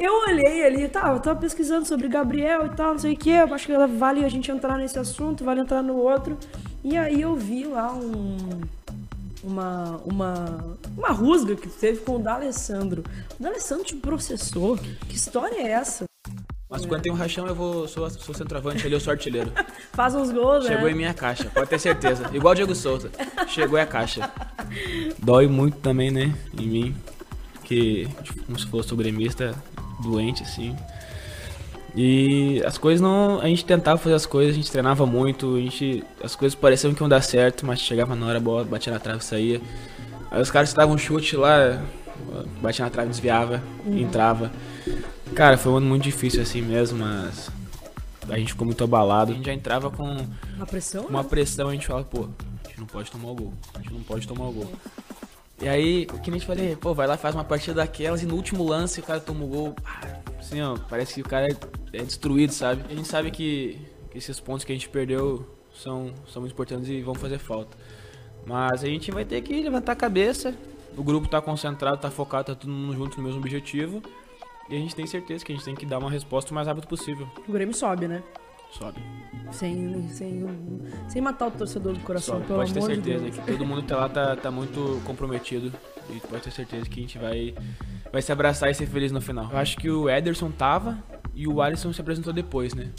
Eu olhei ali, tá, eu tava pesquisando sobre Gabriel e tal, não sei o que, eu acho que vale a gente entrar nesse assunto, vale entrar no outro. E aí eu vi lá um uma, uma, uma rusga que teve com o D'Alessandro. O D'Alessandro te processou? Que história é essa? Mas quando tem um rachão, eu vou sou, sou centroavante, ele eu sou artilheiro. Faz uns gols, Chegou né? em minha caixa, pode ter certeza. Igual o Diego Souza. Chegou é a caixa. Dói muito também, né? Em mim. Que, tipo, como se fosse o gremista doente, assim. E as coisas não. A gente tentava fazer as coisas, a gente treinava muito, a gente. As coisas pareciam que iam dar certo, mas chegava na hora, a bola batia na trave e saía. Aí os caras davam um chute lá, batia na trave, desviava, entrava. Cara, foi um ano muito difícil assim mesmo, mas a gente ficou muito abalado. A gente já entrava com Uma pressão? uma né? pressão, a gente falava, pô, a gente não pode tomar o gol, a gente não pode tomar o gol. E aí, que a gente falei, pô, vai lá, faz uma partida daquelas e no último lance o cara toma o gol. Assim, ó, parece que o cara é, é destruído, sabe? A gente sabe que, que esses pontos que a gente perdeu são, são muito importantes e vão fazer falta. Mas a gente vai ter que levantar a cabeça, o grupo tá concentrado, tá focado, tá todo mundo junto no mesmo objetivo. E a gente tem certeza que a gente tem que dar uma resposta o mais rápido possível. O Grêmio sobe, né? Sobe. Sem, sem, sem matar o torcedor do coração, Sobe. pelo Pode ter amor de certeza Deus. que todo mundo tá lá tá, tá muito comprometido. E pode ter certeza que a gente vai, vai se abraçar e ser feliz no final. Eu acho que o Ederson tava e o Alisson se apresentou depois, né?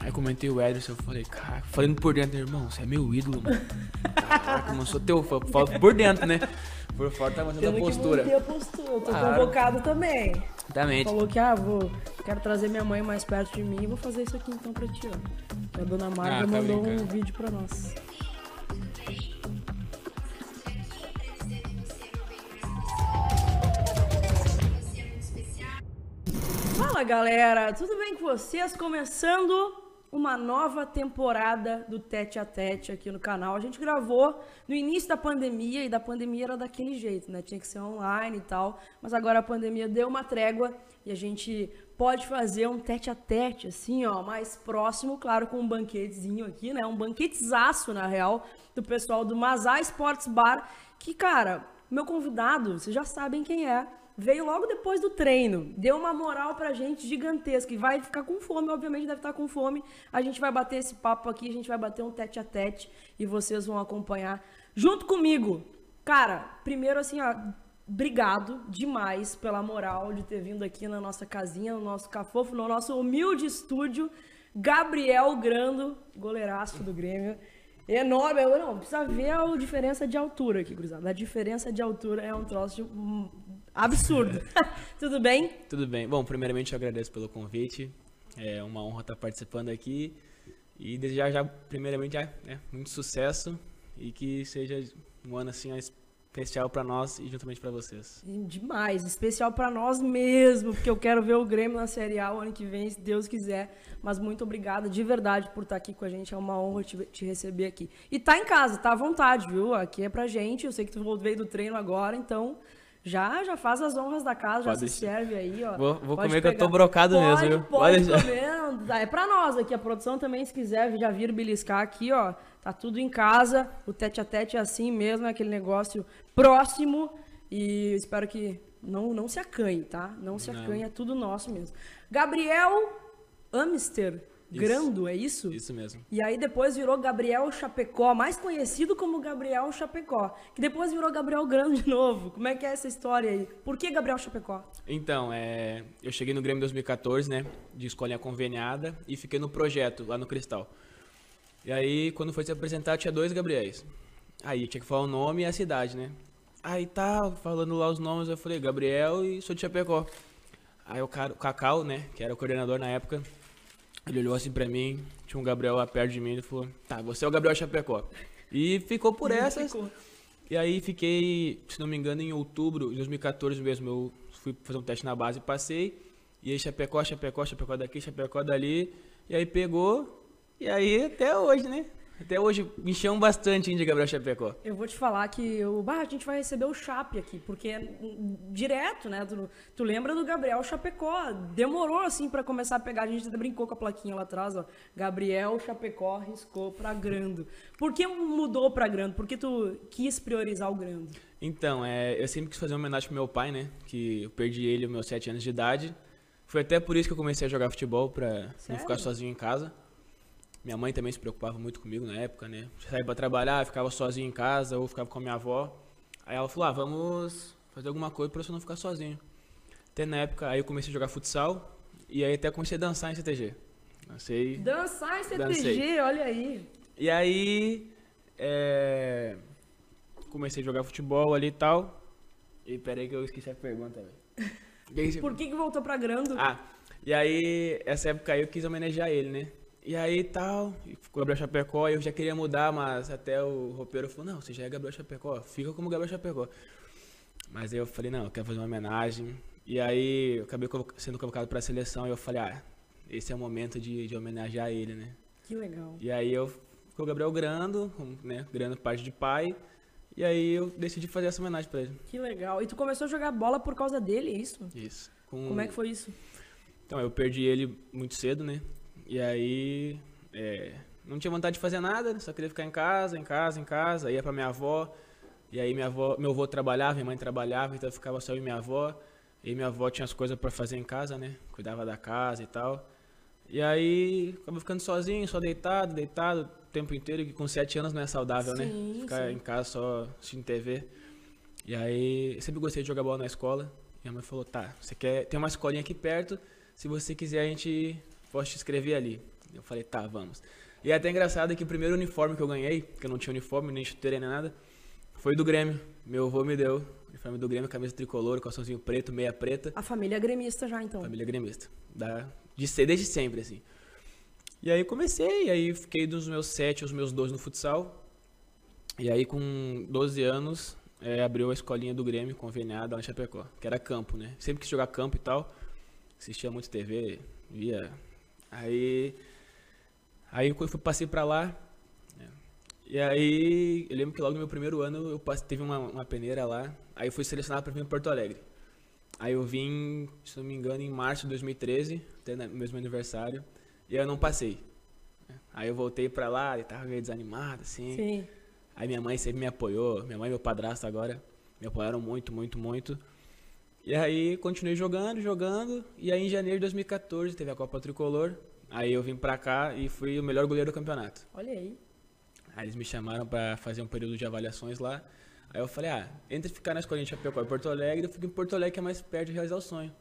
Aí comentei o Ederson, eu falei, cara, falando por dentro, irmão, você é meu ídolo, mano. Caraca, não sou teu fã, falo por dentro, né? Por fora tá mantendo a postura. que a postura. Eu tô Claro. convocado também. Exatamente. Falou que, ah, vou, quero trazer minha mãe mais perto de mim e vou fazer isso aqui então pra ti, ó. A dona Marga Ah, tá mandou um brincando. vídeo pra nós. Fala galera, tudo bem com vocês? Começando uma nova temporada do Tete a Tete aqui no canal. A gente gravou no início da pandemia e da pandemia era daquele jeito, né? Tinha que ser online e tal, mas agora a pandemia deu uma trégua e a gente pode fazer um tete a tete, assim, ó, mais próximo, claro, com um banquetezinho aqui, né? Um banquetezaço, na real, do pessoal do Mazá Sports Bar, que, cara, meu convidado, vocês já sabem quem é, veio logo depois do treino, deu uma moral pra gente gigantesca e vai ficar com fome, obviamente deve estar com fome. A gente vai bater esse papo aqui, a gente vai bater um tete a tete e vocês vão acompanhar junto comigo. Cara, primeiro assim, ó, obrigado demais pela moral de ter vindo aqui na nossa casinha, no nosso cafofo, no nosso humilde estúdio. Gabriel Grando, goleiraço do Grêmio. Enorme, não, precisa ver a diferença de altura aqui, cruzado. A diferença de altura é um troço de, absurdo. Tudo bem? Tudo bem. Bom, primeiramente eu agradeço pelo convite. É uma honra estar participando aqui. E desejar já, primeiramente, já, né, muito sucesso e que seja um ano assim especial para nós e juntamente para vocês. Demais, especial pra nós mesmo, porque eu quero ver o Grêmio na Série A o ano que vem, se Deus quiser. Mas muito obrigada de verdade por estar aqui com a gente, é uma honra te, te receber aqui. E tá em casa, tá à vontade, viu? Aqui é pra gente, eu sei que tu veio do treino agora, então já já faz as honras da casa, já Pode se deixar. serve aí, ó. Vou- vou comer que eu tô pegar. brocado pode, mesmo, viu? Pode, Pode comer, não- é pra nós aqui, a produção também, se quiser, já vir beliscar aqui, ó. Tá tudo em casa, o tete a tete é assim mesmo, é aquele negócio próximo e espero que não, não se acanhe, tá? Não se acanhe, é tudo nosso mesmo. Gabriel Amster Isso. Grando, é isso? Isso mesmo. E aí depois virou Gabriel Chapecó, mais conhecido como Gabriel Chapecó, que depois virou Gabriel Grando de novo. Como é que é essa história aí? Por que Gabriel Chapecó? Então, é, eu cheguei no Grêmio em 2014, né, de escolinha conveniada e fiquei no projeto lá no Cristal. E aí, quando foi se apresentar, tinha dois Gabriéis. Aí tinha que falar o nome e a cidade, né? Aí tá, falando lá os nomes, eu falei, Gabriel e sou de Chapecó. Aí o, cara, o Cacau, né, que era o coordenador na época, ele olhou assim pra mim, tinha um Gabriel lá perto de mim, ele falou, tá, você é o Gabriel Chapecó. E ficou por essas. Ficou. E aí fiquei, se não me engano, em outubro de 2014 mesmo, eu fui fazer um teste na base e passei. E aí Chapecó, Chapecó, Chapecó daqui, Chapecó dali. E aí pegou. E aí até hoje, né? Até hoje me chamam bastante hein, de Gabriel Chapecó. Eu vou te falar que o bah, a gente vai receber o Chape aqui, porque é direto, né? Tu, tu lembra do Gabriel Chapecó? Demorou assim pra começar a pegar. A gente até brincou com a plaquinha lá atrás, ó. Gabriel Chapecó riscou pra Grando. Por que mudou pra Grando? Por que tu quis priorizar o Grando? Então, é, eu sempre quis fazer uma homenagem pro meu pai, né? Que eu perdi ele aos meus 7 anos de idade. Foi até por isso que eu comecei a jogar futebol, pra não Sério? ficar sozinho em casa. Minha mãe também se preocupava muito comigo na época, né? Saía pra trabalhar, ficava sozinho em casa ou ficava com a minha avó. Aí ela falou, ah, vamos fazer alguma coisa pra você não ficar sozinho. Até na época, aí eu comecei a jogar futsal e aí até comecei a dançar em CTG. Dancei. Dançar em CTG, Dancei. olha aí. E aí, é, comecei a jogar futebol ali e tal. E peraí que eu esqueci a pergunta, velho. Por que, que voltou pra Grando? Ah, e aí, essa época aí eu quis homenagear ele, né? E aí tal, e ficou Gabriel Chapecó, eu já queria mudar, mas até o roupeiro falou, não, você já é Gabriel Chapecó, fica como Gabriel Chapecó. Mas aí eu falei, não, eu quero fazer uma homenagem. E aí eu acabei sendo convocado pra seleção e eu falei, ah, esse é o momento de, de homenagear ele, né? Que legal. E aí eu ficou o Gabriel Grando, né? Grando parte de pai. E aí eu decidi fazer essa homenagem pra ele. Que legal. E tu começou a jogar bola por causa dele, é isso? Isso. Com- Como é que foi isso? Então, eu perdi ele muito cedo, né? E aí, é, não tinha vontade de fazer nada, só queria ficar em casa, em casa, em casa. Ia pra minha avó, e aí minha avó, meu avô trabalhava, minha mãe trabalhava, então eu ficava só eu e minha avó. E minha avó tinha as coisas pra fazer em casa, né? Cuidava da casa e tal. E aí, acabei ficando sozinho, só deitado, deitado o tempo inteiro, que com sete anos não é saudável, Sim, né? Ficar sim. em casa só assistindo TV. E aí, eu sempre gostei de jogar bola na escola. Minha mãe falou, tá, você quer, tem uma escolinha aqui perto, se você quiser a gente pode te inscrever ali. Eu falei, tá, vamos. E é até engraçado que o primeiro uniforme que eu ganhei, que eu não tinha uniforme, nem chuteira nem nada, foi do Grêmio. Meu avô me deu. Uniforme do Grêmio, camisa tricolor, calçãozinho preto, meia preta. A família é gremista já, então. Família gremista. Da, de ser desde sempre, assim. E aí comecei, aí fiquei dos meus 7 aos meus 12 no futsal. E aí com 12 anos, é, abriu a escolinha do Grêmio, conveniada lá em Chapecó, que era campo, né? Sempre quis jogar campo e tal. Assistia muito TV, via. Aí. Aí eu passei pra lá. né? E aí, eu lembro que logo no meu primeiro ano eu passei, teve uma, uma peneira lá. Aí eu fui selecionado pra vir para Porto Alegre. Aí eu vim, se não me engano, em março de 2013, até no mesmo aniversário, e eu não passei. Aí eu voltei pra lá e tava meio desanimado, assim. Sim. Aí minha mãe sempre me apoiou, minha mãe e meu padrasto agora me apoiaram muito, muito, muito. E aí continuei jogando, jogando, e aí em janeiro de 2014 teve a Copa Tricolor. Aí eu vim pra cá e fui o melhor goleiro do campeonato. Olha aí. Aí eles me chamaram pra fazer um período de avaliações lá. Aí eu falei, ah, entre ficar na escolinha de Chapecó e Porto Alegre, eu fico em Porto Alegre que é mais perto de realizar o sonho.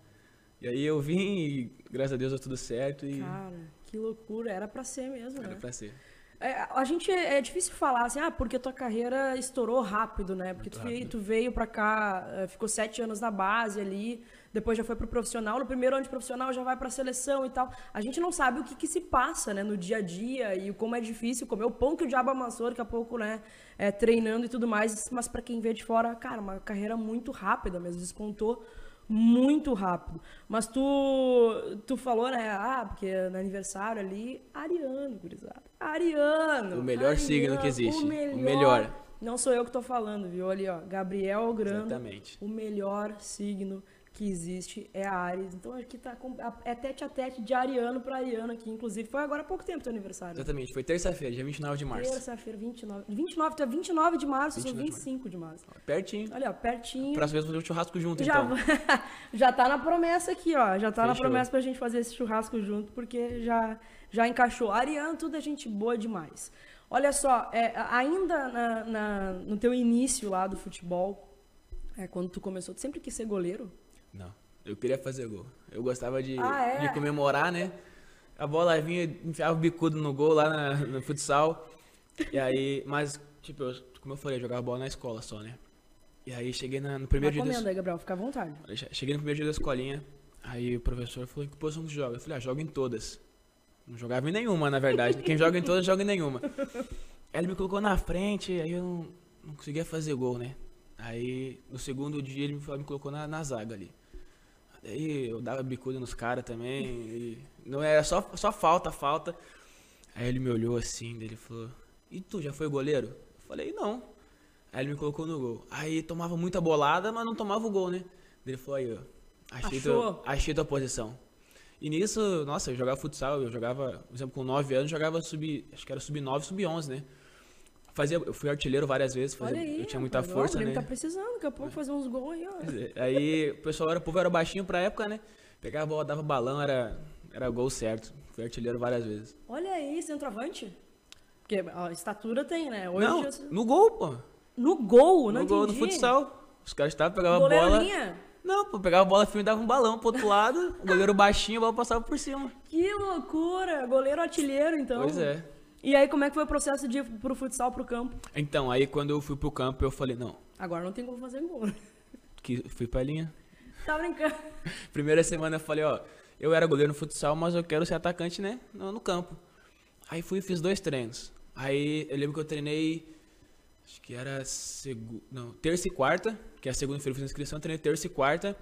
E aí eu vim e graças a Deus deu tudo certo e Cara, que loucura. Era pra ser mesmo, era né? pra ser. É, a gente é difícil falar assim, ah, porque tua carreira estourou rápido, né? Porque tu, veio, tu veio pra cá, eh, ficou sete anos na base ali, depois já foi pro profissional, no primeiro ano de profissional já vai pra seleção e tal. A gente não sabe o que, que se passa, né, no dia a dia e como é difícil comer o pão que o diabo amassou daqui a pouco, né, é, treinando e tudo mais. Mas pra quem vê de fora, cara, uma carreira muito rápida mesmo, despontou muito rápido. Mas tu, tu falou, né? Ah, porque no aniversário ali, Ariano, gurizada. Ariano. O melhor signo que existe. O melhor. Não sou eu que tô falando, viu? Ali, ó. Gabriel Grando. Exatamente. O melhor signo que existe é a Ares. Então aqui tá com, é tete a tete de Ariano pra Ariano aqui. Inclusive, foi agora há pouco tempo teu aniversário. Exatamente, foi terça-feira, dia 29 de março. Terça-feira, 29. 29, tu é 29 de março, eu sou 29 de 25 de março. Pertinho. Olha, ó, pertinho. Próxima vez fazer um churrasco junto, Já, então. já tá na promessa aqui, ó. Já tá na Fechou. promessa pra gente fazer esse churrasco junto, porque já, já encaixou. Ariano, tudo é gente boa demais. Olha só, é, ainda na- na- no teu início lá do futebol, é, quando tu começou, tu sempre quis ser goleiro? Não, eu queria fazer gol. Eu gostava de, Ah, é? de comemorar, né? A bola vinha, enfiava o bicudo no gol lá na- no futsal. E aí, mas, tipo, eu, como eu falei, eu jogava bola na escola só, né? E aí cheguei na- no primeiro dia da, Recomendo aí, Gabriel, fica à vontade. cheguei no primeiro dia da escolinha, aí o professor falou, em que posição tu joga? Eu falei, ah, joga em todas. Não jogava em nenhuma, na verdade. Quem joga em todas, joga em nenhuma. Aí ele me colocou na frente, aí eu não, não conseguia fazer gol, né? Aí no segundo dia ele me, me colocou na, na zaga ali. Daí eu dava bicuda nos caras também. não era só, só falta, falta. Aí ele me olhou assim, ele falou: E tu já foi goleiro? Eu falei: Não. Aí ele me colocou no gol. Aí tomava muita bolada, mas não tomava o gol, né? Ele falou: Aí, ó, achei, Achou. tua, achei tua posição. E nisso, nossa, eu jogava futsal, eu jogava, por exemplo, com 9 anos, jogava sub, acho que era sub 9, sub 11, né? Fazia, eu fui artilheiro várias vezes, fazia, aí. eu tinha muita rapaz, força, o né? tá precisando, daqui a pouco fazer uns gols aí, ó. Aí o pessoal era, o povo era baixinho pra época, né? Pegava a bola, dava balão, era, era gol certo. Fui artilheiro várias vezes. Olha aí, centroavante. Porque a estatura tem, né? Hoje não, eu- no gol, pô. No gol, não no gol, no entendi. futsal. Os caras estavam, pegavam a bola. linha? Não, pô, pegava a bola firme e dava um balão pro outro lado, o goleiro baixinho, a bola passava por cima. Que loucura! Goleiro artilheiro, então. Pois é. E aí, como é que foi o processo de ir pro futsal, pro campo? Então, aí quando eu fui pro campo, eu falei, não, Agora não tem como fazer gol. que fui pra linha. tá brincando. Primeira semana eu falei, ó, eu era goleiro no futsal, mas eu quero ser atacante, né, no, no campo. Aí fui e fiz dois treinos. Aí eu lembro que eu treinei, acho que era segu... não, terça e quarta, que é a segunda-feira eu fiz a inscrição, treinei terça e quarta.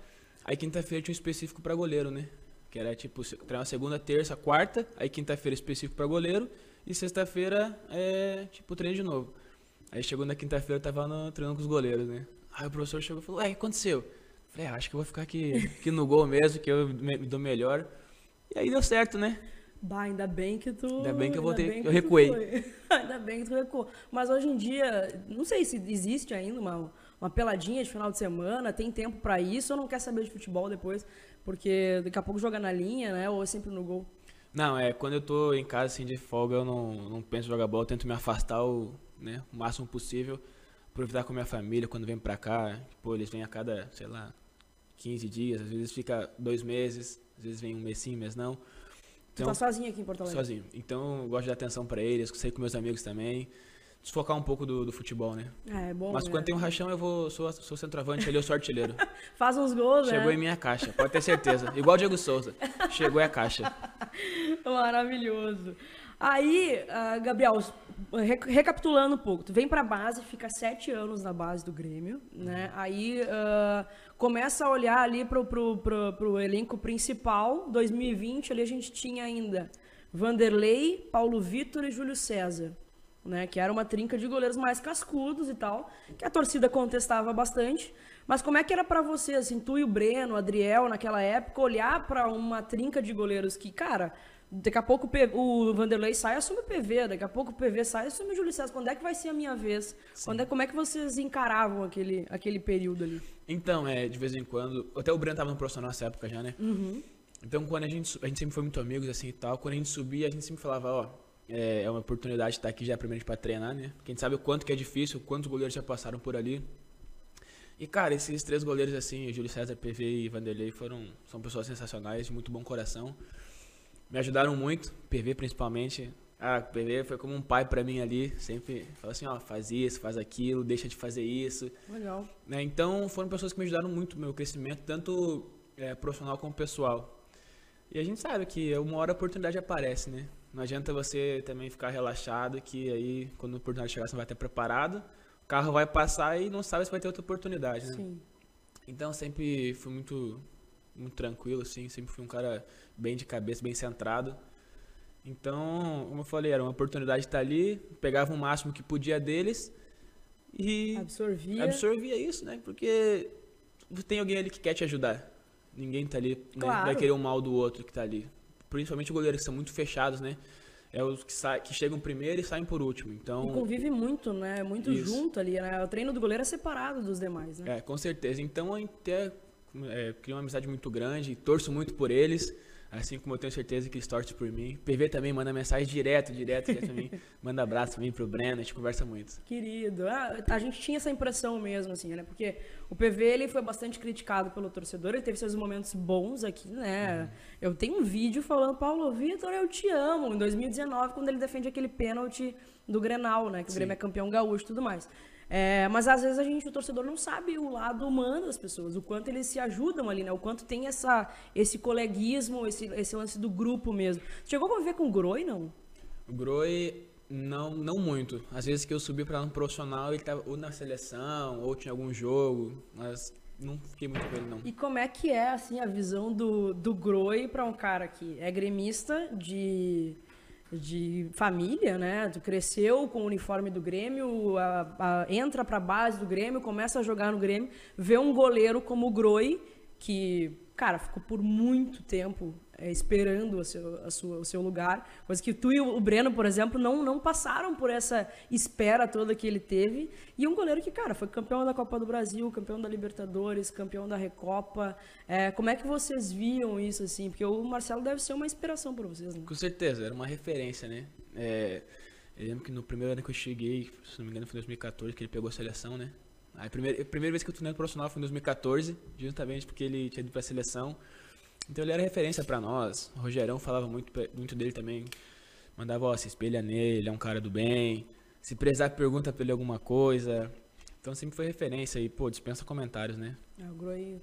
Aí quinta-feira tinha um específico pra goleiro, né? Que era tipo, treinar segunda, terça, quarta, aí quinta-feira específico pra goleiro e sexta-feira é tipo treino de novo. Aí chegou na quinta-feira, eu tava no, treinando com os goleiros, né? Aí o professor chegou e falou, ué, o que aconteceu? Falei, ah, acho que eu vou ficar aqui, aqui no gol mesmo, que eu me, me dou melhor. E aí deu certo, né? Bah, ainda bem que tu. Ainda bem que eu voltei- eu recuei. ainda bem que tu recuou. Mas hoje em dia, não sei se existe ainda uma, uma peladinha de final de semana, tem tempo pra isso ou não quer saber de futebol depois? Porque daqui a pouco joga na linha, né? Ou é sempre no gol. Não, é, quando eu tô em casa, assim, de folga, eu não, não penso em jogar bola, eu tento me afastar o, né, o máximo possível, aproveitar com a minha família quando vem pra cá, pô, eles vêm a cada, sei lá, 15 dias, às vezes fica dois meses, às vezes vem um mês sim, mês não. Tu tá sozinho aqui em Porto Alegre. sozinho. Então, eu gosto de dar atenção pra eles, sair com meus amigos também, desfocar um pouco do, do futebol, né? É, é bom. Mas né? quando tem um rachão, eu vou, sou, sou centroavante ali, eu sou artilheiro. Faz uns gols, Chegou né? em minha caixa, pode ter certeza. Igual o Diego Souza. Chegou é a caixa. Maravilhoso. Aí, ah, Gabriel, re- recapitulando um pouco, tu vem pra base, fica sete anos na base do Grêmio, né? Aí ah, começa a olhar ali pro, pro, pro, pro elenco principal. 2020, ali a gente tinha ainda Vanderlei, Paulo Vitor e Júlio César. Né, que era uma trinca de goleiros mais cascudos e tal, que a torcida contestava bastante. Mas como é que era pra você, assim, tu e o Breno, o Adriel, naquela época, olhar pra uma trinca de goleiros que, cara, daqui a pouco o Vanderlei sai, assume o PV, daqui a pouco o PV sai, assume o Júlio César. Quando é que vai ser a minha vez? Quando é, como é que vocês encaravam aquele, aquele período ali? Então, é, de vez em quando. Até o Breno tava no profissional nessa época já, né? Então, quando a gente, a gente sempre foi muito amigos, assim e tal, quando a gente subia, a gente sempre falava, ó, é, é uma oportunidade de estar aqui já primeiro pra treinar, né? Porque a gente sabe o quanto que é difícil, quantos goleiros já passaram por ali. E, cara, esses três goleiros, assim, Júlio César, PV e Vanderlei, foram, são pessoas sensacionais, de muito bom coração. Me ajudaram muito, PV principalmente. Ah, PV foi como um pai pra mim ali, sempre falou assim, ó, faz isso, faz aquilo, deixa de fazer isso. Legal. né? Então foram pessoas que me ajudaram muito no meu crescimento, tanto é, profissional como pessoal. E a gente sabe que uma hora a oportunidade aparece, né? Não adianta você também ficar relaxado que aí quando a oportunidade chegar você vai estar preparado, o carro vai passar e não sabe se vai ter outra oportunidade, né? Sim. Então sempre fui muito muito tranquilo assim, sempre fui um cara bem de cabeça, bem centrado. Então, como eu falei, era uma oportunidade de estar ali, pegava o máximo que podia deles e Absorvia. absorvia isso, né? Porque tem alguém ali que quer te ajudar. Ninguém tá ali, né? Claro. vai querer o mal do outro que tá ali. Principalmente goleiros que são muito fechados, né? É os que, sa que chegam primeiro e saem por último. Então, E convive muito, né? Muito Isso. junto ali, né? O treino do goleiro é separado dos demais, né? é, com certeza. Então, até, é, cria uma amizade muito grande, torço muito por eles. Assim como eu tenho certeza que eles torcem por mim. PV também manda mensagem direto, direto, direto também. Manda abraço também pro Breno, a gente conversa muito. Querido, ah, a gente tinha essa impressão mesmo, assim, né? Porque o PV ele foi bastante criticado pelo torcedor, ele teve seus momentos bons aqui, né? Eu tenho um vídeo falando, Paulo Vitor, eu te amo, em 2019, quando ele defende aquele pênalti do Grenal, né? Que o Sim. Grêmio é campeão gaúcho e tudo mais. É, mas às vezes a gente, o torcedor, não sabe o lado humano das pessoas, o quanto eles se ajudam ali, né? O quanto tem essa, esse coleguismo, esse, esse lance do grupo mesmo. Chegou a conviver com o Groi, não? O Groi, não, não muito. Às vezes que eu subi pra um profissional, ele tava ou na seleção, ou tinha algum jogo, mas não fiquei muito com ele, não. E como é que é assim a visão do, do Groi para um cara que é gremista de, de família, né? Tu cresceu com o uniforme do Grêmio, a- a- entra pra base do Grêmio, começa a jogar no Grêmio, vê um goleiro como o Groi, que cara, ficou por muito tempo é, esperando o seu, a sua, o seu lugar. Coisa que tu e o Breno, por exemplo, não, não passaram por essa espera toda que ele teve. E um goleiro que, cara, foi campeão da Copa do Brasil, campeão da Libertadores, campeão da Recopa. É, como é que vocês viam isso, assim? Porque o Marcelo deve ser uma inspiração para vocês, né? Com certeza, era uma referência, né? É, eu lembro que no primeiro ano que eu cheguei, se não me engano foi em 2014, que ele pegou a seleção, né? A primeira, a primeira vez que eu fui no profissional foi em 2014, justamente porque ele tinha ido para a seleção. Então ele era referência para nós. O Rogerão falava muito, muito dele também. Mandava, ó, se espelha nele, é um cara do bem. Se precisar, pergunta pra ele alguma coisa. Então sempre foi referência e, pô, dispensa comentários, né? É, o Groi,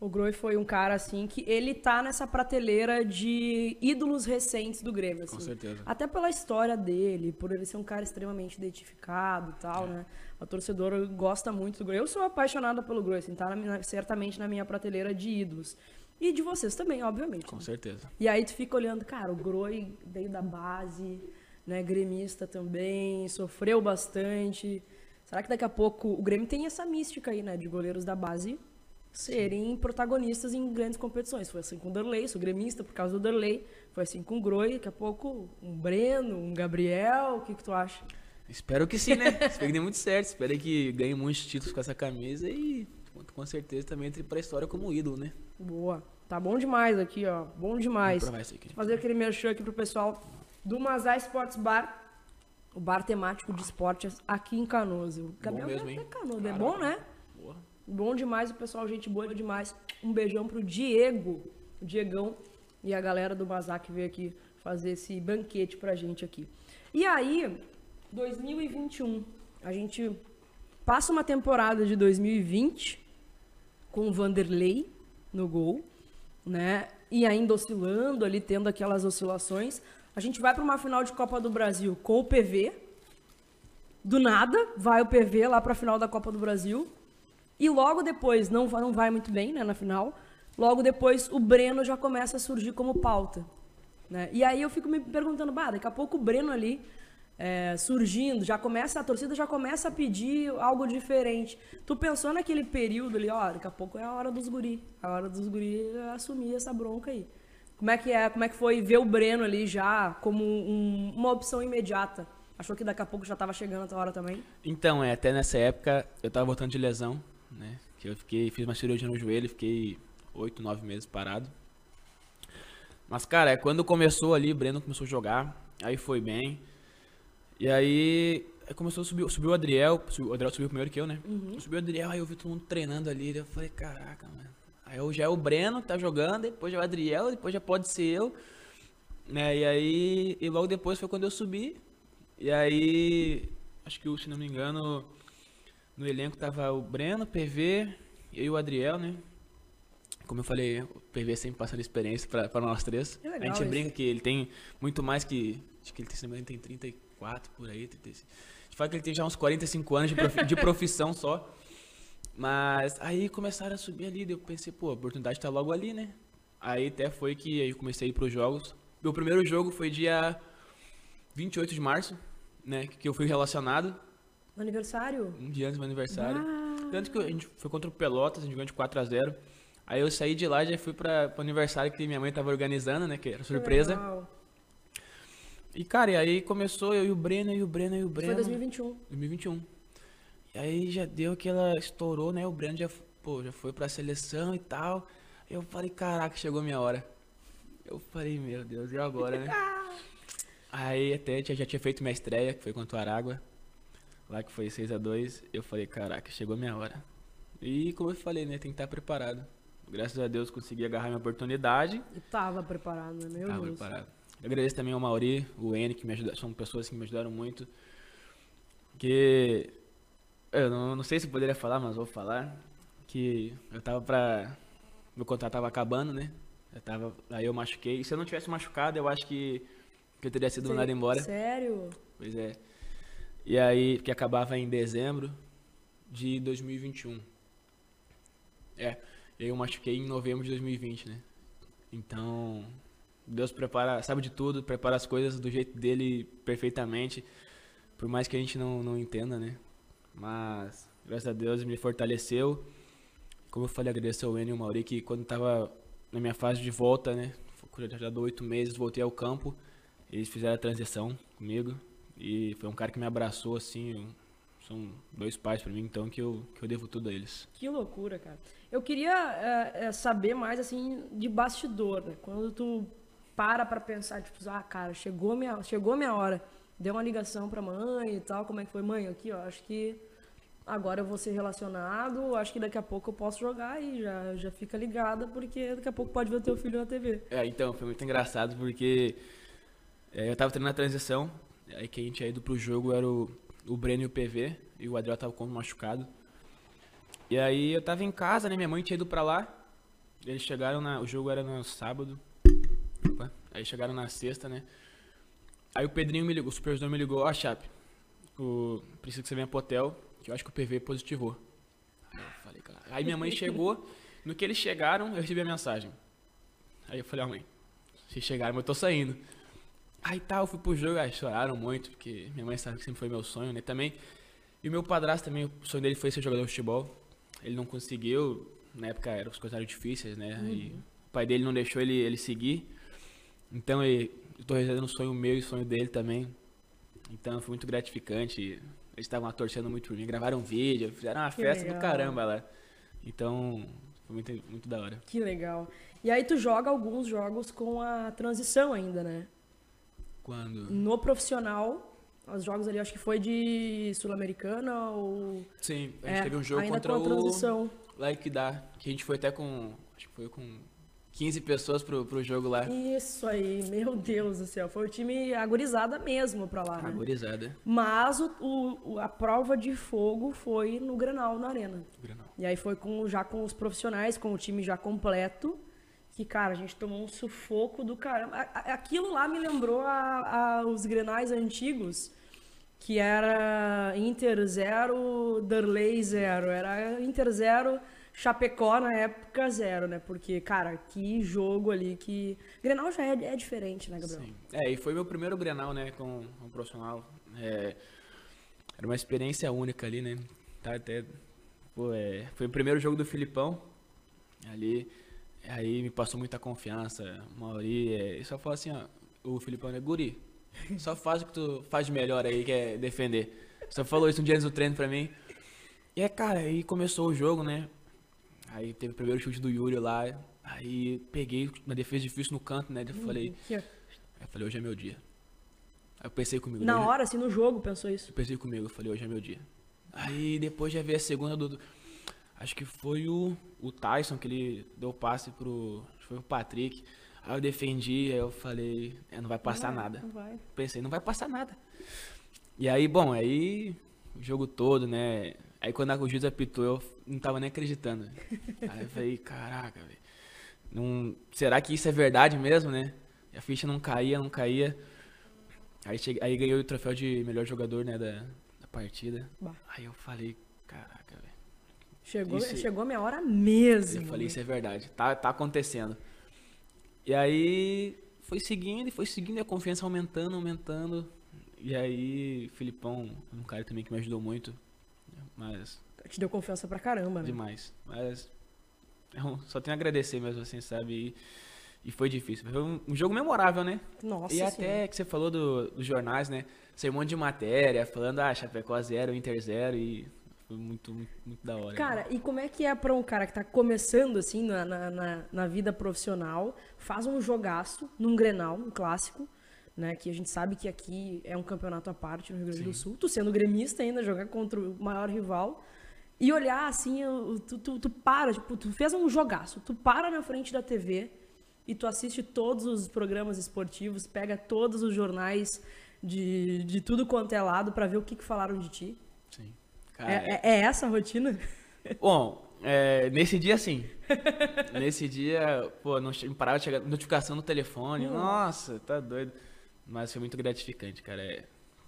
o Groi foi um cara, assim, que ele tá nessa prateleira de ídolos recentes do Grêmio, assim. Com certeza. Até pela história dele, por ele ser um cara extremamente identificado e tal, é. né? A torcedora gosta muito do Groi. Eu sou apaixonada pelo Groi, assim, tá na, certamente na minha prateleira de ídolos. E de vocês também, obviamente. Com né? certeza. E aí tu fica olhando, cara, o Groi veio da base, né, gremista também, sofreu bastante. Será que daqui a pouco o Grêmio tem essa mística aí, né, de goleiros da base serem Sim. protagonistas em grandes competições? Foi assim com o Derlei, sou gremista por causa do Derlei. Foi assim com o Groi, daqui a pouco um Breno, um Gabriel, o que, que tu acha? Espero que sim, né? Espero que dê muito certo. Espero que ganhe muitos títulos com essa camisa e com certeza também entre pra história como ídolo, né? Boa. Tá bom demais aqui, ó. Bom demais. Fazer aquele merchan aqui pro pessoal do Mazar Sports Bar. O bar temático de esportes aqui em Canoas. O Gabriel mesmo, hein? Canoas. É bom, né? Boa. Bom demais, o pessoal, gente boa demais. Um beijão pro Diego, o Diegão e a galera do Mazar que veio aqui fazer esse banquete pra gente aqui. E aí, 2021, a gente passa uma temporada de 2020 com o Vanderlei no gol, né? E ainda oscilando ali, tendo aquelas oscilações. A gente vai para uma final de Copa do Brasil com o PV. Do nada, vai o PV lá para a final da Copa do Brasil. E logo depois, não, não vai muito bem né, na final. Logo depois, o Breno já começa a surgir como pauta. Né? E aí eu fico me perguntando, bah, daqui a pouco o Breno ali é, surgindo, já começa, a torcida já começa a pedir algo diferente. Tu pensou naquele período ali, ó, daqui a pouco é a hora dos guri, a hora dos guri assumir essa bronca aí. Como é que é, como é que foi ver o Breno ali já como um, uma opção imediata? Achou que daqui a pouco já estava chegando a hora também? Então, é, até nessa época eu estava voltando de lesão, né? Que eu fiquei, fiz uma cirurgia no joelho, fiquei oito, nove meses parado. Mas, cara, é quando começou ali, o Breno começou a jogar, aí foi bem. E aí, começou a subir, subiu o Adriel, subiu, o Adriel subiu primeiro que eu, né? Uhum. Subiu o Adriel, aí eu vi todo mundo treinando ali, eu falei, caraca, mano. Aí eu, já é o Breno, tá jogando, depois já é o Adriel, depois já pode ser eu. Né? E aí, e logo depois foi quando eu subi. E aí, acho que, se não me engano, no elenco tava o Breno, PV, eu e o Adriel, né? Como eu falei, o PV sempre passando experiência para nós três. a gente isso. brinca que ele tem muito mais que. Acho que ele tem, ele tem 30 34 por aí, 35. A gente fala que ele tem já uns 45 anos de, profi de profissão só. Mas aí começaram a subir ali, eu pensei, pô, a oportunidade tá logo ali, né? Aí até foi que aí comecei a ir pros jogos. Meu primeiro jogo foi dia 28 de março, né? Que eu fui relacionado. No aniversário? Um dia antes do meu aniversário. Ah. Tanto que a gente foi contra o Pelotas, a gente ganhou de 4 a 0 Aí eu saí de lá e já fui para o aniversário que minha mãe tava organizando, né? Que era surpresa. E, cara, e aí começou eu e o Breno, e o Breno, e o Breno. Foi 2021. 2021. E aí já deu que ela estourou, né? O Breno já, pô, já foi pra seleção e tal. Eu falei, caraca, chegou a minha hora. Eu falei, meu Deus, e agora, né? aí até já, já tinha feito minha estreia, que foi contra o Aragua. Lá que foi 6 a 2 Eu falei, caraca, chegou a minha hora. E como eu falei, né? Tem que estar preparado. Graças a Deus consegui agarrar minha oportunidade. E tava preparado, né? Meu tava Deus. preparado. Agradeço também ao Mauri, o N, que me ajudaram, são pessoas que me ajudaram muito. Que eu não, não sei se poderia falar, mas vou falar. Que eu tava pra. Meu contrato tava acabando, né? Eu tava, aí eu machuquei. E se eu não tivesse machucado, eu acho que, que eu teria sido mandado embora. Sério? Pois é. E aí, que acabava em dezembro de 2021. É. E aí eu machuquei em novembro de 2020, né? Então, Deus prepara, sabe de tudo, prepara as coisas do jeito dele perfeitamente, por mais que a gente não, não entenda, né? Mas, graças a Deus, me fortaleceu. Como eu falei, agradeço ao Enio e ao Mauri, que quando tava na minha fase de volta, né? Já dou oito meses, voltei ao campo. Eles fizeram a transição comigo. E foi um cara que me abraçou, assim. São dois pais para mim, então, que eu, que eu devo tudo a eles. Que loucura, cara. Eu queria é, saber mais, assim, de bastidor, né? Quando tu para pra pensar, tipo, ah, cara, chegou minha, chegou minha hora. Deu uma ligação pra mãe e tal, como é que foi? Mãe, aqui, ó, acho que agora eu vou ser relacionado, acho que daqui a pouco eu posso jogar e já, já fica ligada, porque daqui a pouco pode ver o teu filho na TV. É, então, foi muito engraçado, porque é, eu tava treinando a transição, aí quem tinha ido pro jogo era o, o Breno e o PV, e o Adriel tava com machucado. E aí eu tava em casa, né, minha mãe tinha ido pra lá, eles chegaram na... o jogo era no sábado, Opa, aí chegaram na sexta, né, aí o Pedrinho me ligou, o supervisor me ligou, ó, oh, Chape, o, preciso que você venha pro hotel, que eu acho que o PV positivou. Aí eu falei, cara. Aí minha mãe chegou, no que eles chegaram, eu recebi a mensagem. Aí eu falei, ó, oh, mãe, vocês chegaram, mas eu tô saindo. Aí tá, eu fui pro jogo, aí choraram muito, porque minha mãe sabe que sempre foi meu sonho, né? Também. E o meu padrasto também, o sonho dele foi ser jogador de futebol. Ele não conseguiu, na época eram as coisas eram difíceis, né? Uhum. E o pai dele não deixou ele, ele seguir. Então eu tô realizando um sonho meu e sonho dele também. Então foi muito gratificante. Eles estavam torcendo muito por mim, gravaram um vídeo, fizeram uma que festa legal. do caramba lá. Então, foi muito, muito da hora. Que legal. E aí tu joga alguns jogos com a transição ainda, né? Quando? No profissional, os jogos ali acho que foi de Sul-Americana ou. Sim, a gente é, teve um jogo contra com a transição. o Like dá, que a gente foi até com. Acho que foi com 15 pessoas pro, pro jogo lá. Isso aí, meu Deus do céu. Foi o time agorizada mesmo pra lá, né? Agorizada. Mas o, o, a prova de fogo foi no Granal, na Arena. Granal. E aí foi com, já com os profissionais, com o time já completo. Que, cara, a gente tomou um sufoco do caramba. Aquilo lá me lembrou a, a os Grenais antigos, que era Inter 0, Derlei 0. Era Inter 0... Chapecó na época zero, né? Porque, cara, que jogo ali que. Grenal já é, é diferente, né, Gabriel? Sim. É, e foi meu primeiro Grenal, né, com um profissional. É, era uma experiência única ali, né? Tá, até, pô, é, foi o primeiro jogo do Filipão. Ali. Aí me passou muita confiança. Mauri, é, só falou assim, ó, o Filipão é guri. Só faz o que tu faz melhor aí, que é defender. Só falou isso um dia antes do treino pra mim. E é, cara, aí começou o jogo, né? Aí teve o primeiro chute do Yuri lá. Aí peguei na defesa difícil no canto, né? Eu falei. Aí eu falei, hoje é meu dia. Aí eu pensei comigo. Na hora, assim, no jogo, pensou isso? Eu pensei comigo, eu falei, hoje é meu dia. Aí depois já veio a segunda do. Acho que foi o, o Tyson que ele deu o passe pro. Acho que foi o Patrick. Aí eu defendi, aí eu falei, é, não vai passar não vai, nada. Não vai. Pensei, não vai passar nada. E aí, bom, aí o jogo todo, né? Aí quando a juiz apitou, eu não tava nem acreditando. Aí eu falei, caraca, velho. Não... Será que isso é verdade mesmo, né? E a ficha não caía, não caía. Aí, cheguei, aí ganhei o troféu de melhor jogador, né, da, da partida. Bah. Aí eu falei, caraca, velho. Chegou, isso... chegou a minha hora mesmo. Eu falei, isso é verdade. Tá, tá acontecendo. E aí foi seguindo, e foi seguindo, e a confiança aumentando, aumentando. E aí, Filipão, um cara também que me ajudou muito. Mas. Te deu confiança pra caramba, né? Demais. Mas. Eu só tenho a agradecer mesmo, assim, sabe? E, e foi difícil. Foi um, um, jogo memorável, né? Nossa. E até que você falou do, dos jornais, né? Saiu um monte de matéria falando, ah, Chapecó zero, Inter zero e foi muito, muito, muito da hora. Cara, né? e como é que é pra um cara que tá começando, assim, na, na, na, vida profissional, faz um jogaço num Grenal, um clássico, né? Que a gente sabe que aqui é um campeonato à parte no Rio Grande Sim. do Sul. Tu sendo gremista ainda, jogar contra o maior rival. E olhar assim, tu, tu, tu, para, tipo, tu fez um jogaço. Tu para na frente da TV e tu assiste todos os programas esportivos, pega todos os jornais de, de tudo quanto é lado para ver o que, que falaram de ti. Sim. Cara, é, é, é essa a rotina? Bom, é, nesse dia, sim. nesse dia, pô, não parava de chegar notificação no telefone. Hum. Nossa, tá doido. Mas foi muito gratificante, cara. É,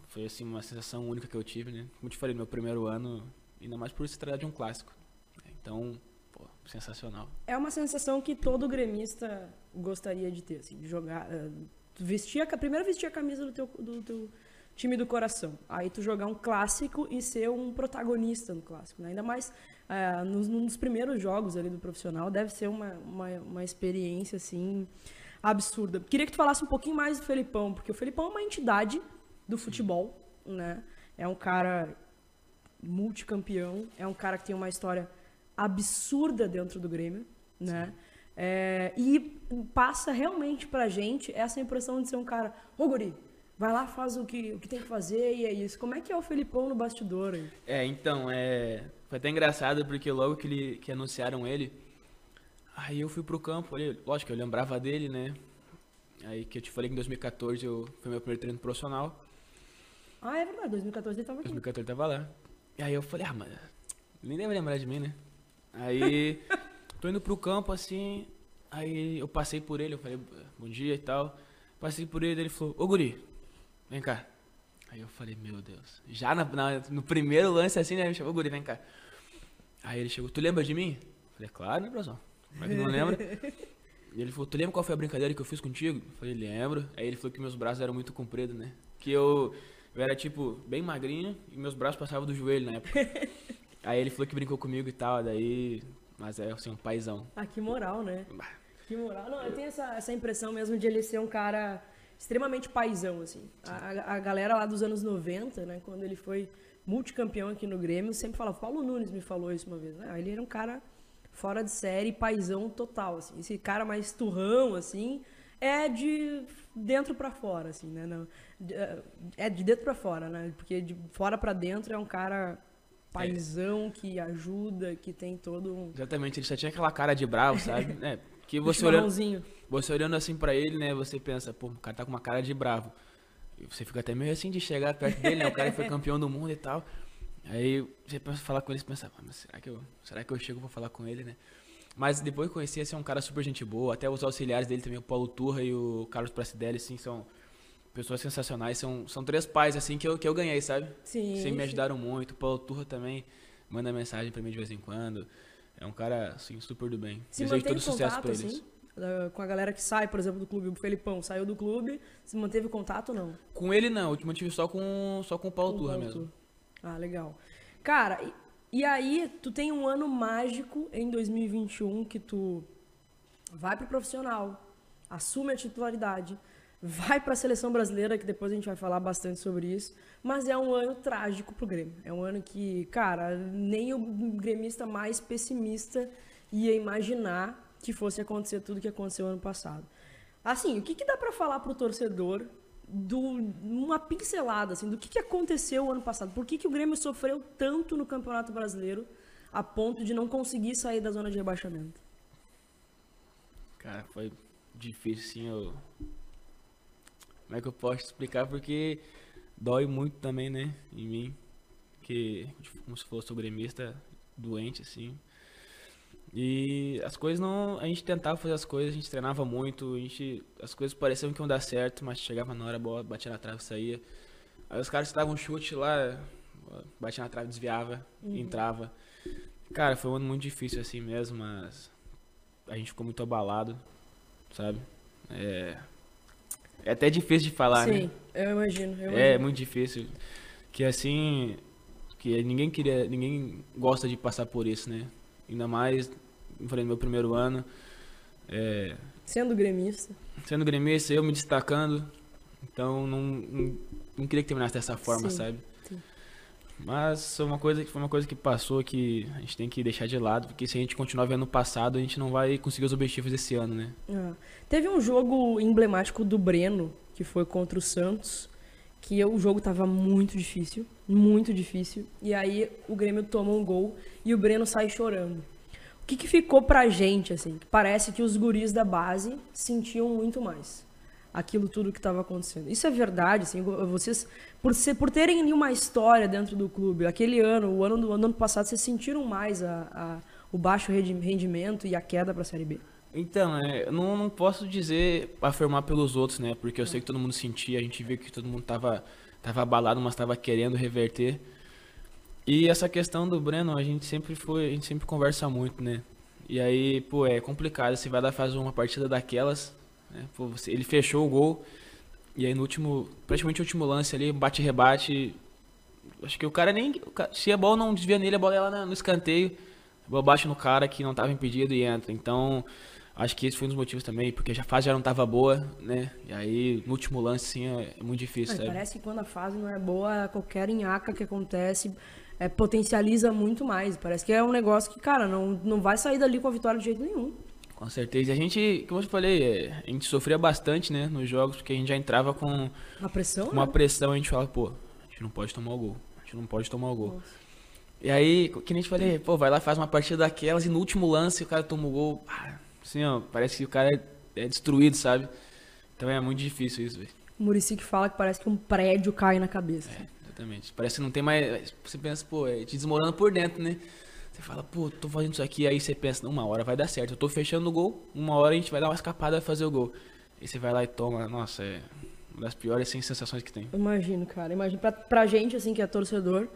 foi assim uma sensação única que eu tive, né? Como te falei, meu primeiro ano, ainda mais por se tratar de um clássico. Então, pô, sensacional. É uma sensação que todo gremista gostaria de ter, assim, de jogar. Uh, vestir a, primeiro vestir a camisa do teu, do teu time do coração. Aí tu jogar um clássico e ser um protagonista no clássico. Né? Ainda mais é, nos, nos, primeiros jogos ali do profissional. Deve ser uma, uma, uma, experiência, assim, absurda. Queria que tu falasse um pouquinho mais do Felipão, porque o Felipão é uma entidade do futebol, né? É um cara multicampeão, é um cara que tem uma história absurda dentro do Grêmio, né? É, e passa realmente pra gente essa impressão de ser um cara, ô guri, vai lá, faz o que, o que tem que fazer e é isso. Como é que é o Felipão no bastidor aí? É, então, é, foi até engraçado porque logo que, ele, que anunciaram ele, aí eu fui pro campo, ali, lógico, eu lembrava dele, né? Aí que eu te falei que em 2014 eu, foi meu primeiro treino profissional. Ah, é verdade, 2014 ele tava aqui. 2014 ele tava lá. E aí eu falei, ah, mas nem deve lembrar de mim, né? Aí tô indo pro campo assim, aí eu passei por ele, eu falei, bom dia e tal. Passei por ele, ele falou, ô guri, vem cá. Aí eu falei, meu Deus. Já na, na, no primeiro lance assim, né? Ele chamou, guri, vem cá. Aí ele chegou, tu lembra de mim? Eu falei, claro, né, professor? Como é que não lembra? E ele falou, tu lembra qual foi a brincadeira que eu fiz contigo? Eu falei, lembro. Aí ele falou que meus braços eram muito compridos, né? Que eu, eu era, tipo, bem magrinho e meus braços passavam do joelho na época. Aí ele falou que brincou comigo e tal, daí... Mas é, assim, um paizão. Ah, que moral, né? Que moral. Não, eu tenho essa, essa impressão mesmo de ele ser um cara extremamente paizão, assim. A, a galera lá dos anos 90, né, quando ele foi multicampeão aqui no Grêmio, sempre falava, Paulo Nunes me falou isso uma vez, né? Ele era um cara fora de série, paizão total, assim. Esse cara mais turrão, assim, é de dentro para fora, assim, né? Não, é, é de dentro para fora, né? Porque de fora para dentro é um cara paizão é. que ajuda, que tem todo um... Exatamente, ele só tinha aquela cara de bravo, sabe? é, que você olhando, você olhando assim para ele, né? Você pensa, pô, o cara tá com uma cara de bravo. E você fica até meio assim de chegar perto dele, né? O cara foi campeão do mundo e tal. Aí você falar com ele, você pensa, ah, mas será que eu, será que eu chego pra falar com ele, né? Mas depois conheci, assim, é um cara super gente boa. Até os auxiliares dele também, o Paulo Turra e o Carlos Pracidelli, assim, são pessoas sensacionais. São, são três pais, assim, que eu, que eu ganhei, sabe? Sim. Sempre me ajudaram muito. O Paulo Turra também manda mensagem pra mim de vez em quando. É um cara, assim, super do bem. Se Desejo todo sucesso pra eles. Assim? com a galera que sai, por exemplo, do clube. O Felipão saiu do clube, se manteve contato ou não? Com ele não, eu mantive só com, só com o Paulo Turra mesmo. Ah, legal. Cara, e, e, aí tu tem um ano mágico em 2021 que tu vai pro profissional, assume a titularidade, vai para a seleção brasileira, que depois a gente vai falar bastante sobre isso, mas é um ano trágico pro Grêmio. É um ano que, cara, nem o gremista mais pessimista ia imaginar que fosse acontecer tudo que aconteceu ano passado. Assim, o que, que dá para falar pro torcedor do uma pincelada assim do que, que aconteceu ano passado? Por que, que o Grêmio sofreu tanto no Campeonato Brasileiro a ponto de não conseguir sair da zona de rebaixamento? Cara, foi difícil sim, eu... Como é que eu posso explicar? Porque dói muito também, né, em mim, que como se fosse o gremista doente assim. E as coisas não. A gente tentava fazer as coisas, a gente treinava muito, a gente, as coisas pareciam que iam dar certo, mas chegava na hora, a bola batia na trave e saía. Aí os caras davam um chute lá, batia na trave, desviava, uhum. entrava. Cara, foi um ano muito difícil assim mesmo, mas a gente ficou muito abalado, sabe? É, é até difícil de falar, Sim, né? Sim, eu imagino, eu é imagino. É muito difícil. Que assim, que ninguém queria, ninguém gosta de passar por isso, né? Ainda mais falei, no meu primeiro ano. É, sendo gremista. Sendo gremista, eu me destacando. Então não, não, não queria que terminasse dessa forma, sim, sabe? Sim. Mas foi uma, coisa, foi uma coisa que passou que a gente tem que deixar de lado, porque se a gente continuar vendo o passado, a gente não vai conseguir os objetivos desse ano, né? Ah. Teve um jogo emblemático do Breno, que foi contra o Santos, que o jogo tava muito difícil, muito difícil. E aí o Grêmio toma um gol e o Breno sai chorando. O que, que ficou pra gente, assim? Parece que os guris da base sentiam muito mais aquilo tudo que estava acontecendo. Isso é verdade, assim, vocês por ser por terem uma história dentro do clube, aquele ano, o ano do ano passado, vocês sentiram mais a, a o baixo rendimento e a queda para a série B? Então, é, eu não, não posso dizer afirmar pelos outros, né? Porque eu sei que todo mundo sentia, a gente vê que todo mundo tava tava abalado, mas tava querendo reverter. E essa questão do Breno, a gente sempre foi, a gente sempre conversa muito, né? E aí, pô, é complicado, você vai dar fazer uma partida daquelas, né? Pô, você, ele fechou o gol, e aí no último, praticamente no último lance ali, bate-rebate, acho que o cara nem, se a bola não desvia nele, a bola é lá no escanteio, Eu baixo no cara que não tava impedido e entra. Então, acho que esse foi um dos motivos também, porque a fase já não tava boa, né? E aí, no último lance, sim, é, é muito difícil, é, Parece que quando a fase não é boa, qualquer enhaca que acontece é, potencializa muito mais. Parece que é um negócio que, cara, não, não vai sair dali com a vitória de jeito nenhum. Com certeza. E a gente, como eu falei, é, a gente sofria bastante, né, nos jogos, porque a gente já entrava com uma pressão, com uma né? pressão, a gente falava, pô, a gente não pode tomar o gol. A gente não pode tomar o gol. Nossa. E aí, que nem a gente falei, pô, vai lá, faz uma partida daquelas e no último lance o cara toma o gol. Assim, ó, parece que o cara é, é destruído, sabe? Então é muito difícil isso, velho. O Murici que fala que parece que um prédio cai na cabeça. É, exatamente. Parece que não tem mais. Você pensa, pô, é te desmorando por dentro, né? Você fala, pô, tô fazendo isso aqui, aí você pensa, uma hora vai dar certo. Eu tô fechando o gol, uma hora a gente vai dar uma escapada e fazer o gol. E você vai lá e toma, nossa, é uma das piores assim, sensações que tem. Imagino, cara. Imagino pra, pra gente, assim, que é torcedor,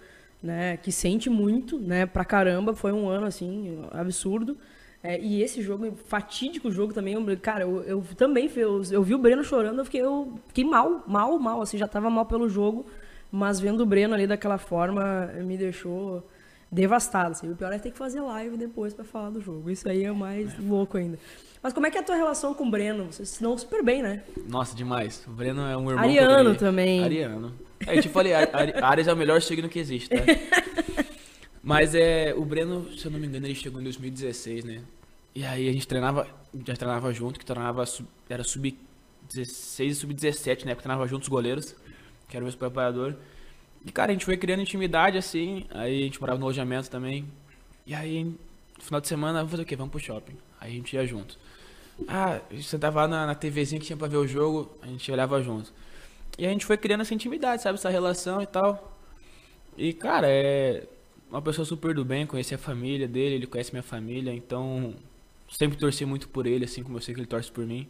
né, que sente muito, né, pra caramba. Foi um ano, assim, absurdo. É, e esse jogo, fatídico jogo também, eu, cara, eu, eu também eu, eu, vi o Breno chorando, eu fiquei, eu fiquei mal, mal, mal, assim, já tava mal pelo jogo, mas vendo o Breno ali daquela forma me deixou devastado. Assim. O pior é ter que fazer live depois para falar do jogo. Isso aí é mais é. louco ainda. Mas como é que é a tua relação com o Breno? Vocês se dão super bem, né? Nossa, demais. O Breno é um irmão. Ariano também. Ariano. É, eu te falei, Ares é o melhor signo que existe, tá? Mas é, o Breno, se eu não me engano, ele chegou em 2016, né? E aí a gente treinava, já treinava junto, que treinava, era sub-16 e sub-17, né? Porque treinava juntos os goleiros, que era o preparador. E, cara, a gente foi criando intimidade, assim. Aí a gente morava no alojamento também. E aí, no final de semana, vamos fazer o quê? Vamos pro shopping. Aí a gente ia junto. Ah, a gente sentava lá na, na TVzinha que tinha pra ver o jogo, a gente olhava junto. E a gente foi criando essa intimidade, sabe? Essa relação e tal. E, cara, é uma pessoa super do bem, conheci a família dele, ele conhece minha família, então sempre torci muito por ele, assim como eu sei que ele torce por mim.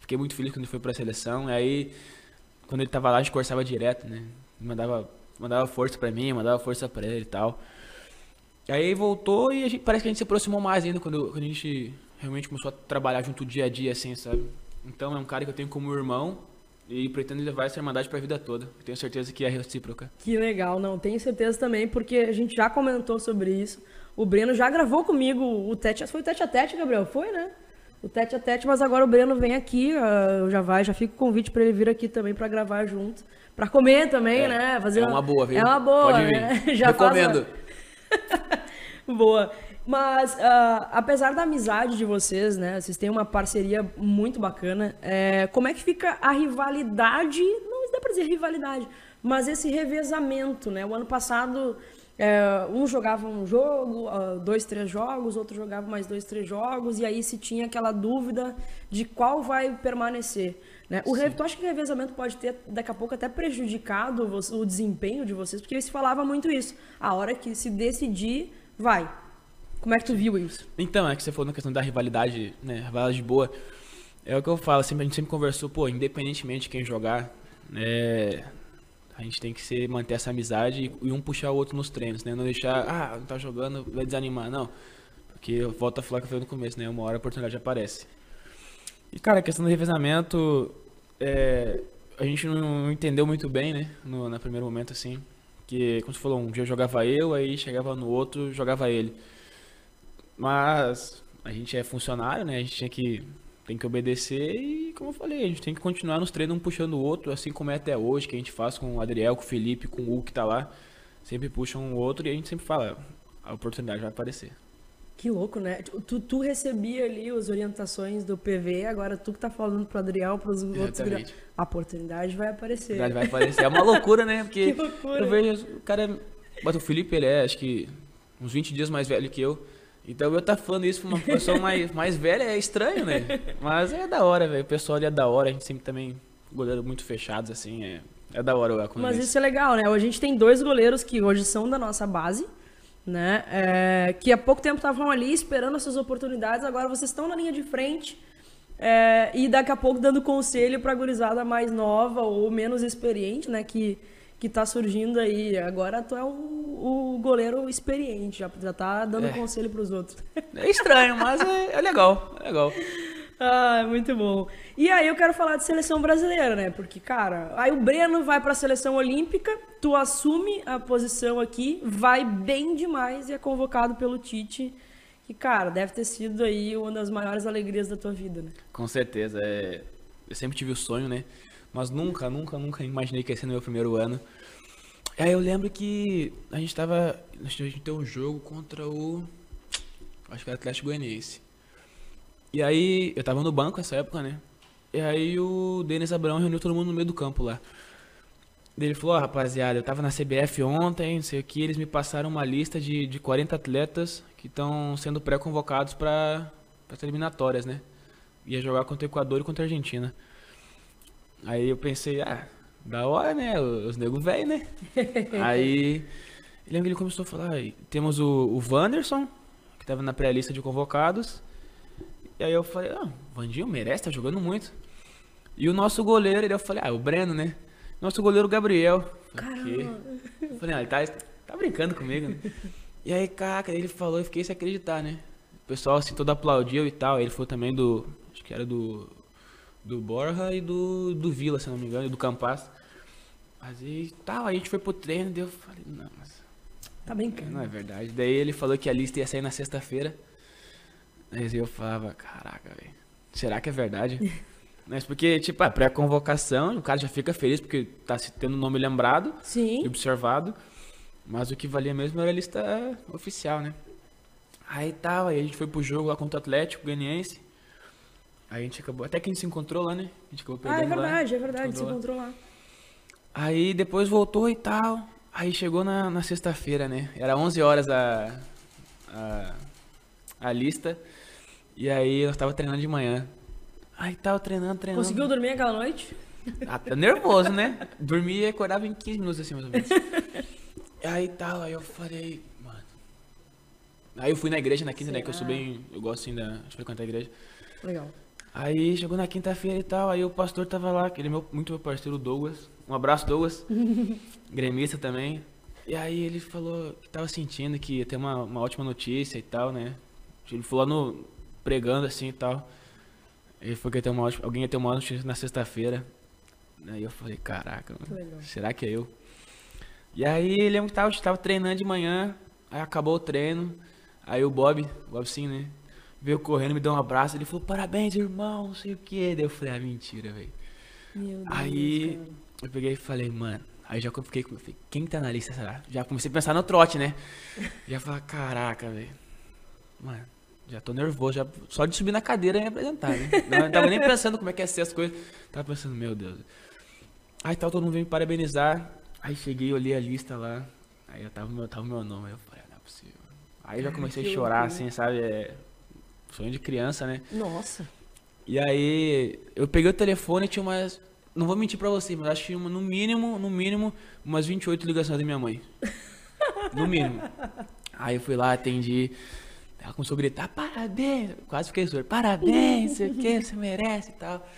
Fiquei muito feliz quando ele foi pra seleção. E aí, quando ele tava lá, a gente conversava direto, né? mandava, mandava força para mim, mandava força para ele e tal. Aí voltou e gente, parece que a gente se aproximou mais ainda quando, quando a gente realmente começou a trabalhar junto dia a dia, assim, sabe? Então é um cara que eu tenho como irmão e pretendo levar essa irmandade para a vida toda. Tenho certeza que é recíproca. Que legal, não, tenho certeza também, porque a gente já comentou sobre isso. O Breno já gravou comigo o tete, foi o tete a tete, Gabriel, foi, né? O tete a tete, mas agora o Breno vem aqui, uh, já vai, já fica o convite para ele vir aqui também para gravar junto. Para comer também, é, né? Fazer é uma boa, viu? É uma boa, Pode vir. Né? Já Recomendo. boa. Mas, uh, apesar da amizade de vocês, né? Vocês têm uma parceria muito bacana. É, como é que fica a rivalidade? Não dá pra dizer rivalidade, mas esse revezamento, né? O ano passado, é, um jogava um jogo, uh, dois, três jogos, outro jogava mais dois, três jogos, e aí se tinha aquela dúvida de qual vai permanecer. Né? O, tu acha que o revezamento pode ter, daqui a pouco, até prejudicado o, o desempenho de vocês? Porque se falava muito isso. A hora que se decidir, vai. Como é que tu viu isso? Então, é que você falou na questão da rivalidade, né? Rivalidade boa. É o que eu falo, sempre, a gente sempre conversou, pô, independentemente de quem jogar, né? A gente tem que ser, manter essa amizade e um puxar o outro nos treinos, né? Não deixar, ah, não tá jogando, vai desanimar, não. Porque eu volto a falar que eu falei no começo, né? Uma hora a oportunidade aparece. E, cara, a questão do revezamento, é, a gente não entendeu muito bem, né? No, no primeiro momento, assim. Que, como você falou, um dia jogava eu, aí chegava no outro, jogava ele. Mas a gente é funcionário, né? A gente tinha que tem que obedecer e, como eu falei, a gente tem que continuar nos treinos um puxando o outro, assim como é até hoje, que a gente faz com o Adriel, com o Felipe, com o Hugo que tá lá. Sempre puxa um outro e a gente sempre fala, a oportunidade vai aparecer. Que louco, né? Tu, tu recebia ali as orientações do PV, agora tu que tá falando pro Adriel, pros outros. A oportunidade vai aparecer. A oportunidade vai aparecer. É uma loucura, né? Porque que loucura. eu vejo o cara. Mas o Felipe, ele é, acho que, uns 20 dias mais velho que eu. Então eu tá falando isso pra uma pessoa mais, mais velha é estranho, né? Mas é da hora, velho. O pessoal ali é da hora, a gente sempre também, goleiro muito fechados, assim, é, é da hora a Mas isso é legal, né? A gente tem dois goleiros que hoje são da nossa base né? É, que há pouco tempo estavam ali esperando as suas oportunidades, agora vocês estão na linha de frente é, e daqui a pouco dando conselho para a gurizada mais nova ou menos experiente, né? Que, que tá surgindo aí. Agora tu é o, o goleiro experiente, já, já tá dando é. conselho para os outros. É estranho, mas é, é, legal, é legal. Ah, muito bom. E aí eu quero falar de seleção brasileira, né? Porque, cara, aí o Breno vai pra seleção olímpica, tu assume a posição aqui, vai bem demais e é convocado pelo Tite. Que, cara, deve ter sido aí uma das maiores alegrias da tua vida, né? Com certeza. É... Eu sempre tive o sonho, né? Mas nunca, nunca, nunca imaginei que ia ser no meu primeiro ano. Aí eu lembro que a gente tava. A gente teve um jogo contra o. Acho que era Atlético Goianiense. E aí, eu tava no banco nessa época, né? E aí o Denis Abrão reuniu todo mundo no meio do campo lá. Ele falou, ó, oh, rapaziada, eu tava na CBF ontem, não sei o que, eles me passaram uma lista de, de 40 atletas que estão sendo pré-convocados para as eliminatórias, né? Ia jogar contra o Equador e contra a Argentina. Aí eu pensei, ah, da hora, né? Os negros velho, né? aí, lembro que ele começou a falar, temos o, o Wanderson, que tava na pré-lista de convocados, e aí eu falei, ah, o Vandinho merece, tá jogando muito. E o nosso goleiro, eu falei, ah, o Breno, né? Nosso goleiro Gabriel. Caramba. Eu falei, ah, ele tá, tá brincando comigo, né? E aí, caraca, ele falou, eu fiquei sem acreditar, né? O pessoal assim todo aplaudiu e tal. Ele foi também do. Acho que era do. Do Borja e do, do Vila, se não me engano, e do Campas. Mas e tal, aí a gente foi pro treino, daí eu falei, não, mas. Tá brincando. Não é verdade. Daí ele falou que a lista ia sair na sexta-feira. Mas eu falava, caraca, velho, será que é verdade? Mas porque, tipo, a pré-convocação, o cara já fica feliz porque tá se tendo o nome lembrado Sim. e observado. Mas o que valia mesmo era a lista oficial, né? Aí tal, aí a gente foi pro jogo lá contra o Atlético Ganiense. Aí a gente acabou. Até que a gente se encontrou lá, né? A gente acabou Ah, é perdendo lá. verdade, é verdade, se Encontrou lá. encontrou lá. Aí depois voltou e tal. Aí chegou na, na sexta-feira, né? Era 11 horas a, a, a lista. E aí nós tava treinando de manhã. Aí tava treinando, treinando. Conseguiu dormir aquela noite? Ah, tá nervoso, né? Dormia e acordava em 15 minutos assim, mais ou menos. aí tal, aí eu falei, mano. Aí eu fui na igreja na quinta, né? Que eu sou bem. Eu gosto assim da, de frequentar a igreja. Legal. Aí chegou na quinta-feira e tal, aí o pastor tava lá, que ele é meu, muito meu parceiro, Douglas. Um abraço, Douglas. Gremista também. E aí ele falou que tava sentindo que ia ter uma, uma ótima notícia e tal, né? Ele falou lá no. pregando assim e tal. Ele falou que ia ter uma ótima, alguém ia ter uma notícia na sexta-feira. Aí eu falei, caraca, mano, será que é eu? E aí lembro que tava, tava treinando de manhã, aí acabou o treino. Aí o Bob, o Bob sim, né? Veio correndo, me deu um abraço, ele falou, parabéns, irmão, não sei o que. Daí eu falei, ah, mentira, velho. Meu Deus, Aí cara. eu peguei e falei, mano. Aí já fiquei falei, Quem tá na lista, será? Já comecei a pensar no trote, né? Já falei, caraca, velho. Mano, já tô nervoso, já só de subir na cadeira e me apresentar, né? Não tava nem pensando como é que ia ser as coisas. Tava pensando, meu Deus. Aí tal, todo mundo veio me parabenizar. Aí cheguei, olhei a lista lá. Aí eu tava o meu, tava o meu nome. Aí eu falei, não é possível. Aí já comecei a chorar, assim, sabe? É, sonho de criança, né? Nossa. E aí, eu peguei o telefone e tinha umas. Não vou mentir pra você, mas acho que no mínimo, no mínimo, umas 28 ligações da minha mãe. No mínimo. Aí eu fui lá, atendi. Ela começou a gritar, parabéns! Quase fiquei surdo, parabéns, sei o que, você merece e tal.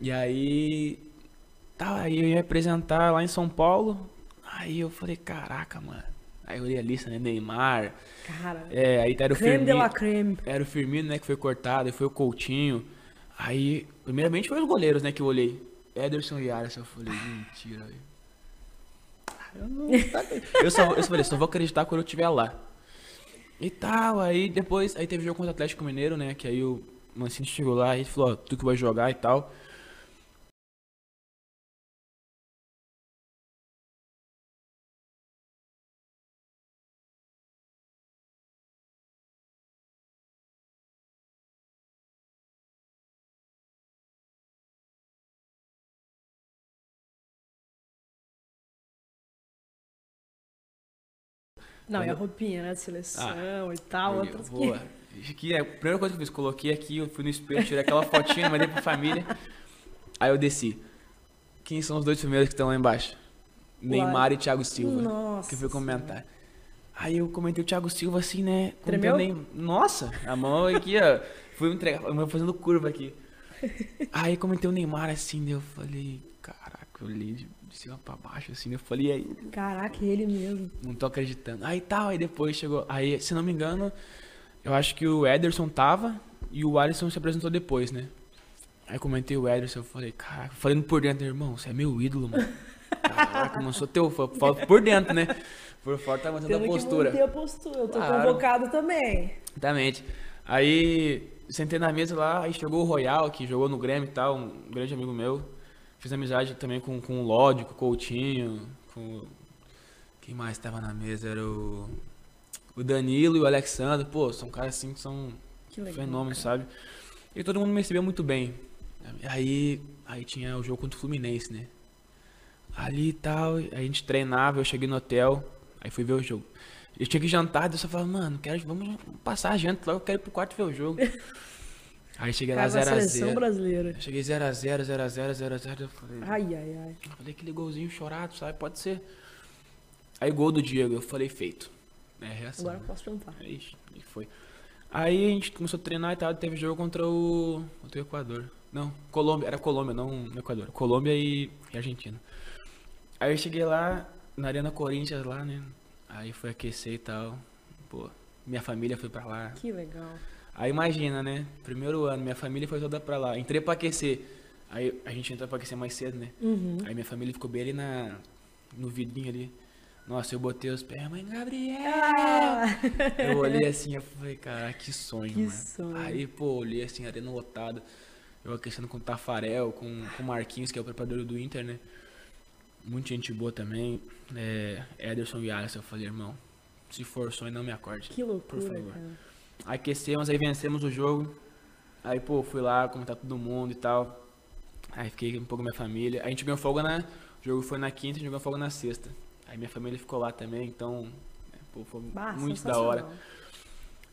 E aí. Tal, aí eu ia apresentar lá em São Paulo. Aí eu falei, caraca, mano. Aí eu olhei a lista, né? Neymar. Cara. É, aí era o creme de Firmino. la creme. Era o Firmino, né, que foi cortado, e foi o Coutinho. Aí, primeiramente foi os goleiros, né, que eu olhei. Ederson e Alisson, eu falei, mentira, velho. Ah, Eu, não... eu, só, eu só falei, só vou acreditar quando eu estiver lá. E tal, aí depois, aí teve jogo contra o Atlético Mineiro, né, que aí o Mancini chegou lá e falou, ó, tu que vai jogar e tal. Não, e a roupinha, né? De seleção e tal, Eu outras que. Aqui, é a primeira coisa que eu fiz, coloquei aqui, eu fui no espelho, tirei aquela fotinha, mandei pra família. Aí eu desci. Quem são os dois primeiros que estão lá embaixo? Neymar e Thiago Silva. Nossa Que eu fui comentar. Aí eu comentei o Thiago Silva assim, né? Tremeu? o Neym- Nossa, a mão aqui, ó. Fui entregar, a mão fazendo curva aqui. Aí comentei o Neymar assim, daí eu falei, caraca, eu li de, cima pra baixo, assim, eu falei, e aí, Caraca, ele mesmo. não tô acreditando. Aí tal, aí depois chegou. Aí, se não me engano, eu acho que o Ederson tava. E o Alisson se apresentou depois, né? Aí comentei o Ederson, eu falei, caraca, falando por dentro, irmão, você é meu ídolo, mano. Caraca, mano, sou teu fã. Por dentro, né? Por fora tá mantendo a Tendo que postura. manter a postura. Eu tô Claro. convocado também. Exatamente. Aí sentei na mesa lá, aí chegou o Royal, que jogou no Grêmio e tal, um grande amigo meu. Fiz amizade também com, com o Lodi, com o Coutinho, com. Quem mais tava na mesa? Era o. O Danilo e o Alexandre. Pô, são caras assim que são Que legal. fenômenos, sabe? E todo mundo me recebeu muito bem. Aí, aí tinha o jogo contra o Fluminense, né? Ali e tal, a gente treinava, eu cheguei no hotel, aí fui ver o jogo. Eu tinha que jantar, eu só falava, mano, quero, vamos passar a janta logo, eu quero ir pro quarto ver o jogo. Aí cheguei lá Cara da seleção 0x0. brasileira. Cheguei 0x0, 0x0, 0x0. Eu falei, Ai, ai, ai. falei, aquele golzinho chorado, sabe? Pode ser. Aí gol do Diego, eu falei, feito. É reação. Agora eu né? posso jantar. Ixi, e foi. Aí a gente começou a treinar e tal, teve jogo contra o, contra o Equador. Não, Colômbia, era Colômbia, não Equador. Colômbia e, e Argentina. Aí eu cheguei lá, na Arena Corinthians lá, né? Aí foi aquecer e tal. Pô, minha família foi pra lá. Que legal. Aí imagina, né? Primeiro ano, minha família foi toda pra lá. Entrei pra aquecer. Aí a gente entrou pra aquecer mais cedo, né? Uhum. Aí minha família ficou bem ali na, no vidinho ali. Nossa, eu botei os pés, mãe Gabriel! Eu olhei assim, eu falei, cara, que sonho, Que mano. sonho. Aí, pô, olhei assim, arena lotada. Eu aquecendo com o Tafarel, com, com o Marquinhos, que é o preparador do Inter, né? Muita gente boa também. É, Ederson e Alisson, eu falei, irmão, se for sonho, não me acorde. Que loucura, Por favor. cara. Aquecemos, aí vencemos o jogo. Aí, pô, fui lá comentar todo mundo e tal. Aí fiquei um pouco com minha família. Aí a gente ganhou folga na. O jogo foi na quinta e a gente ganhou folga na sexta. Aí minha família ficou lá também, então. é, Pô, foi Bah, muito da hora.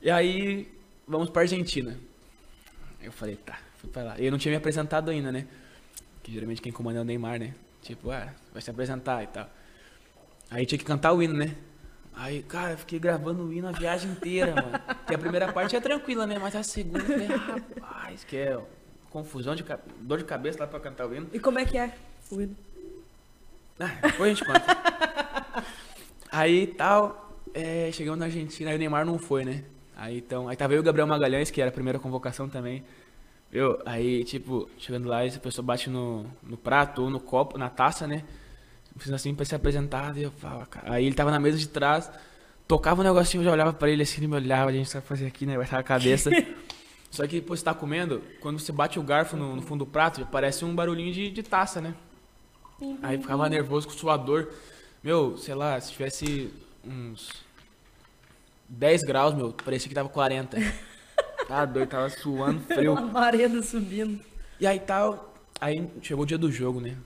E aí, vamos pra Argentina. Eu falei, tá, fui pra lá. E eu não tinha me apresentado ainda, né? Que geralmente quem comanda é o Neymar, né? Tipo, ah, vai se apresentar e tal. Aí tinha que cantar o hino, né? Aí, cara, eu fiquei gravando o hino a viagem inteira, mano. Porque a primeira parte é tranquila, né? Mas a segunda, eu falei, rapaz, que é confusão de dor de cabeça lá pra cantar o hino. E como é que é o hino? Ah, depois a gente conta. aí tal, é, chegamos na Argentina, aí o Neymar não foi, né? Aí então, aí tava eu e o Gabriel Magalhães, que era a primeira convocação também. Eu, aí, tipo, chegando lá, essa pessoa bate no, no prato ou no copo, na taça, né? Fiz assim pra se apresentar, e eu falava, cara. Aí ele tava na mesa de trás, tocava um negocinho, eu já olhava pra ele assim, ele me olhava, a gente sabe fazer aqui, né? Baixava a cabeça. Só que depois você tá comendo, quando você bate o garfo no, no fundo do prato, parece um barulhinho de, de taça, né? Aí ficava nervoso com suador. Meu, sei lá, se tivesse uns 10 graus, meu, parecia que tava 40. Tá doido, tava suando frio. Labareda subindo. E aí tal, aí chegou o dia do jogo, né?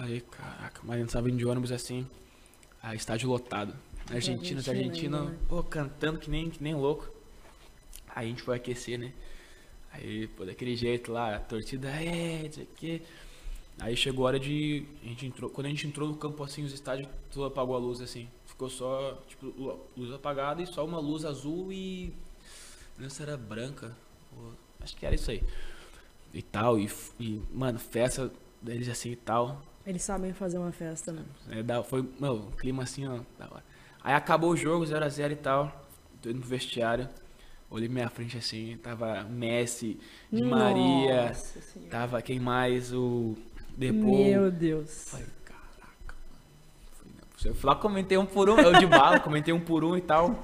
Falei, caraca, mas a gente tava indo de ônibus assim, aí estádio lotado. Na Argentina, os Argentina argentinos, ainda, né? pô, cantando que nem, que nem louco. Aí a gente foi aquecer, né? Aí, pô, daquele jeito lá, a torcida, é, não sei o quê. Aí chegou a hora de. A gente entrou, quando a gente entrou no campo assim, os estádios, tudo apagou a luz assim. Ficou só, tipo, lu- luz apagada e só uma luz azul e. Não sei se era branca. ou- acho que era isso aí. E tal, e, e, mano, festa deles assim e tal. Eles sabem fazer uma festa, né? É, da, foi, meu, um clima assim, ó, da hora. Aí acabou o jogo, 0x0 e tal. Tô indo no vestiário. Olhei minha frente assim, tava Messi, Di Maria, Senhora. tava quem mais? O Depô. Meu Deus. Falei, caraca, mano. Não, é. Eu fui lá, comentei um por um, eu de bala, comentei um por um e tal.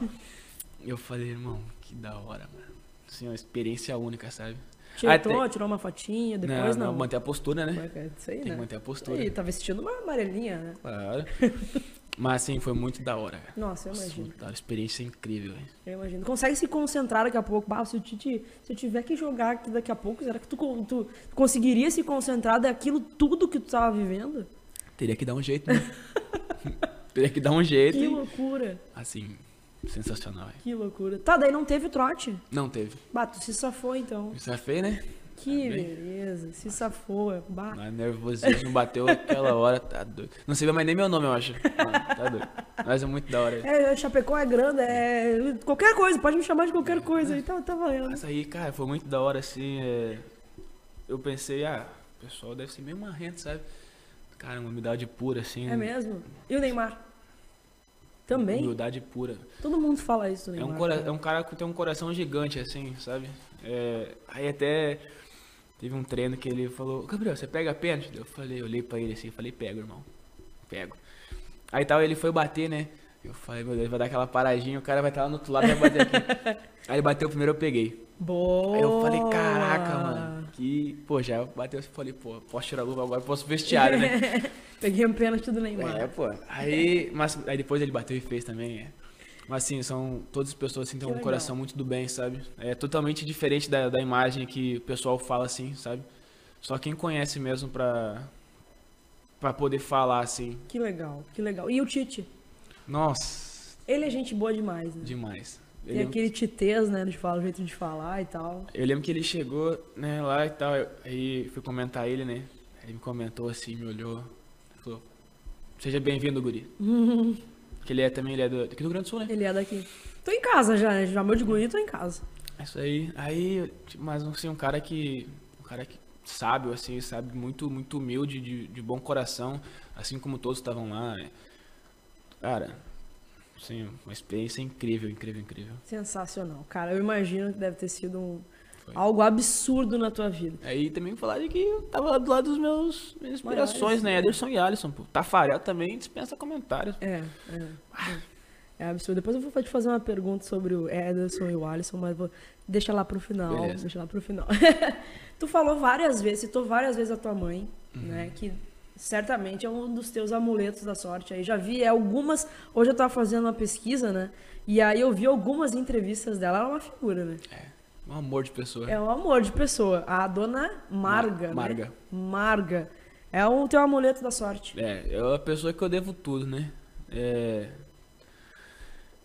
E eu falei, irmão, que da hora, mano. Assim, uma experiência única, sabe? Ah, Tirou, tem- tirou uma fotinha, depois não. manter a postura, né? É Isso aí, Tem né? que manter a postura. Aí, tá vestindo uma amarelinha, né? Claro. Mas assim, foi muito da hora, cara. Nossa, eu Nossa, imagino. hora. Experiência incrível, velho. Eu imagino. Consegue se concentrar daqui a pouco. Bah, se, eu te- se eu tiver que jogar aqui daqui a pouco, será que tu, tu conseguiria se concentrar daquilo tudo que tu tava vivendo? Teria que dar um jeito, né? Teria que dar um jeito. Que e, loucura. assim, sensacional, velho. Que loucura. Tá, daí não teve trote. Não teve. Bah, tu se safou então. É feio, né? Que bem. beleza. Se safou. Bah. Mas nervosismo bateu aquela hora, tá doido. Não sei mais nem meu nome, eu acho. Não, tá doido. Mas é muito da hora. É, Chapecó é grande, é. Qualquer coisa, pode me chamar de qualquer coisa aí, tá, tá valendo. Mas aí, cara, foi muito da hora, assim. é, Eu pensei, ah, o pessoal deve ser meio marrento, sabe? Cara, uma umidade pura, assim. É mesmo? E o Neymar? Também? Humildade pura. Todo mundo fala isso, né? É um, cora é um cara que tem um coração gigante, assim, sabe? É, aí até teve um treino que ele falou, Gabriel, você pega pênalti? Eu falei, eu olhei pra ele assim, falei, pego, irmão. Pego. Aí tal, ele foi bater, né? Eu falei, meu Deus, vai dar aquela paradinha, o cara vai estar lá no outro lado e vai bater aqui. aí ele bateu primeiro, eu peguei. Boa! Aí eu falei, caraca, mano. Que, pô, já bateu, eu falei, pô, posso tirar a luva agora, posso vestiário, né? Peguei um pênalti do Neymar. É, pô. Aí, mas, aí depois ele bateu e fez também, é. Mas assim, são todas as pessoas assim, têm um legal. coração muito do bem, sabe? É totalmente diferente da, da imagem que o pessoal fala assim, sabe? Só quem conhece mesmo pra, pra poder falar assim. Que legal, que legal. E o Tite? Nossa, Ele é gente boa demais, né? demais. Eu Tem lembro, aquele titez, né? De falar, o jeito de falar e tal. eu lembro que ele chegou, né, lá e tal, eu- aí fui comentar ele, né? Ele me comentou assim, me olhou, falou, seja bem-vindo, guri. que ele é também, ele é do, aqui do Rio Grande do Sul, né? Ele é daqui. Tô em casa já, né? Já meu de guri, tô em casa. É Isso aí. Aí, tipo, mas assim, um cara que. Um cara que sábio, assim, sabe, muito, muito humilde, de, de bom coração, assim como todos estavam lá. é. Cara, assim, uma experiência incrível, incrível, incrível. Sensacional. Cara, eu imagino que deve ter sido um, algo absurdo na tua vida. Aí também falar de que eu tava do lado dos meus minhas inspirações, né? Ederson e Alisson, pô. Tafarel também dispensa comentários. É, é. é. É absurdo. Depois eu vou te fazer uma pergunta sobre o Ederson e o Alisson, mas vou... deixa lá pro final. Beleza. Deixa lá pro final. tu falou várias vezes, citou várias vezes a tua mãe, né? Que certamente é um dos teus amuletos da sorte. Aí já vi algumas. Hoje eu tava fazendo uma pesquisa, né? E aí eu vi algumas entrevistas dela, ela é uma figura, né? Um amor de pessoa. É um amor de pessoa. A dona Marga, Ma- Marga. né? Marga. É o teu amuleto da sorte. É, é a pessoa que eu devo tudo, né? É...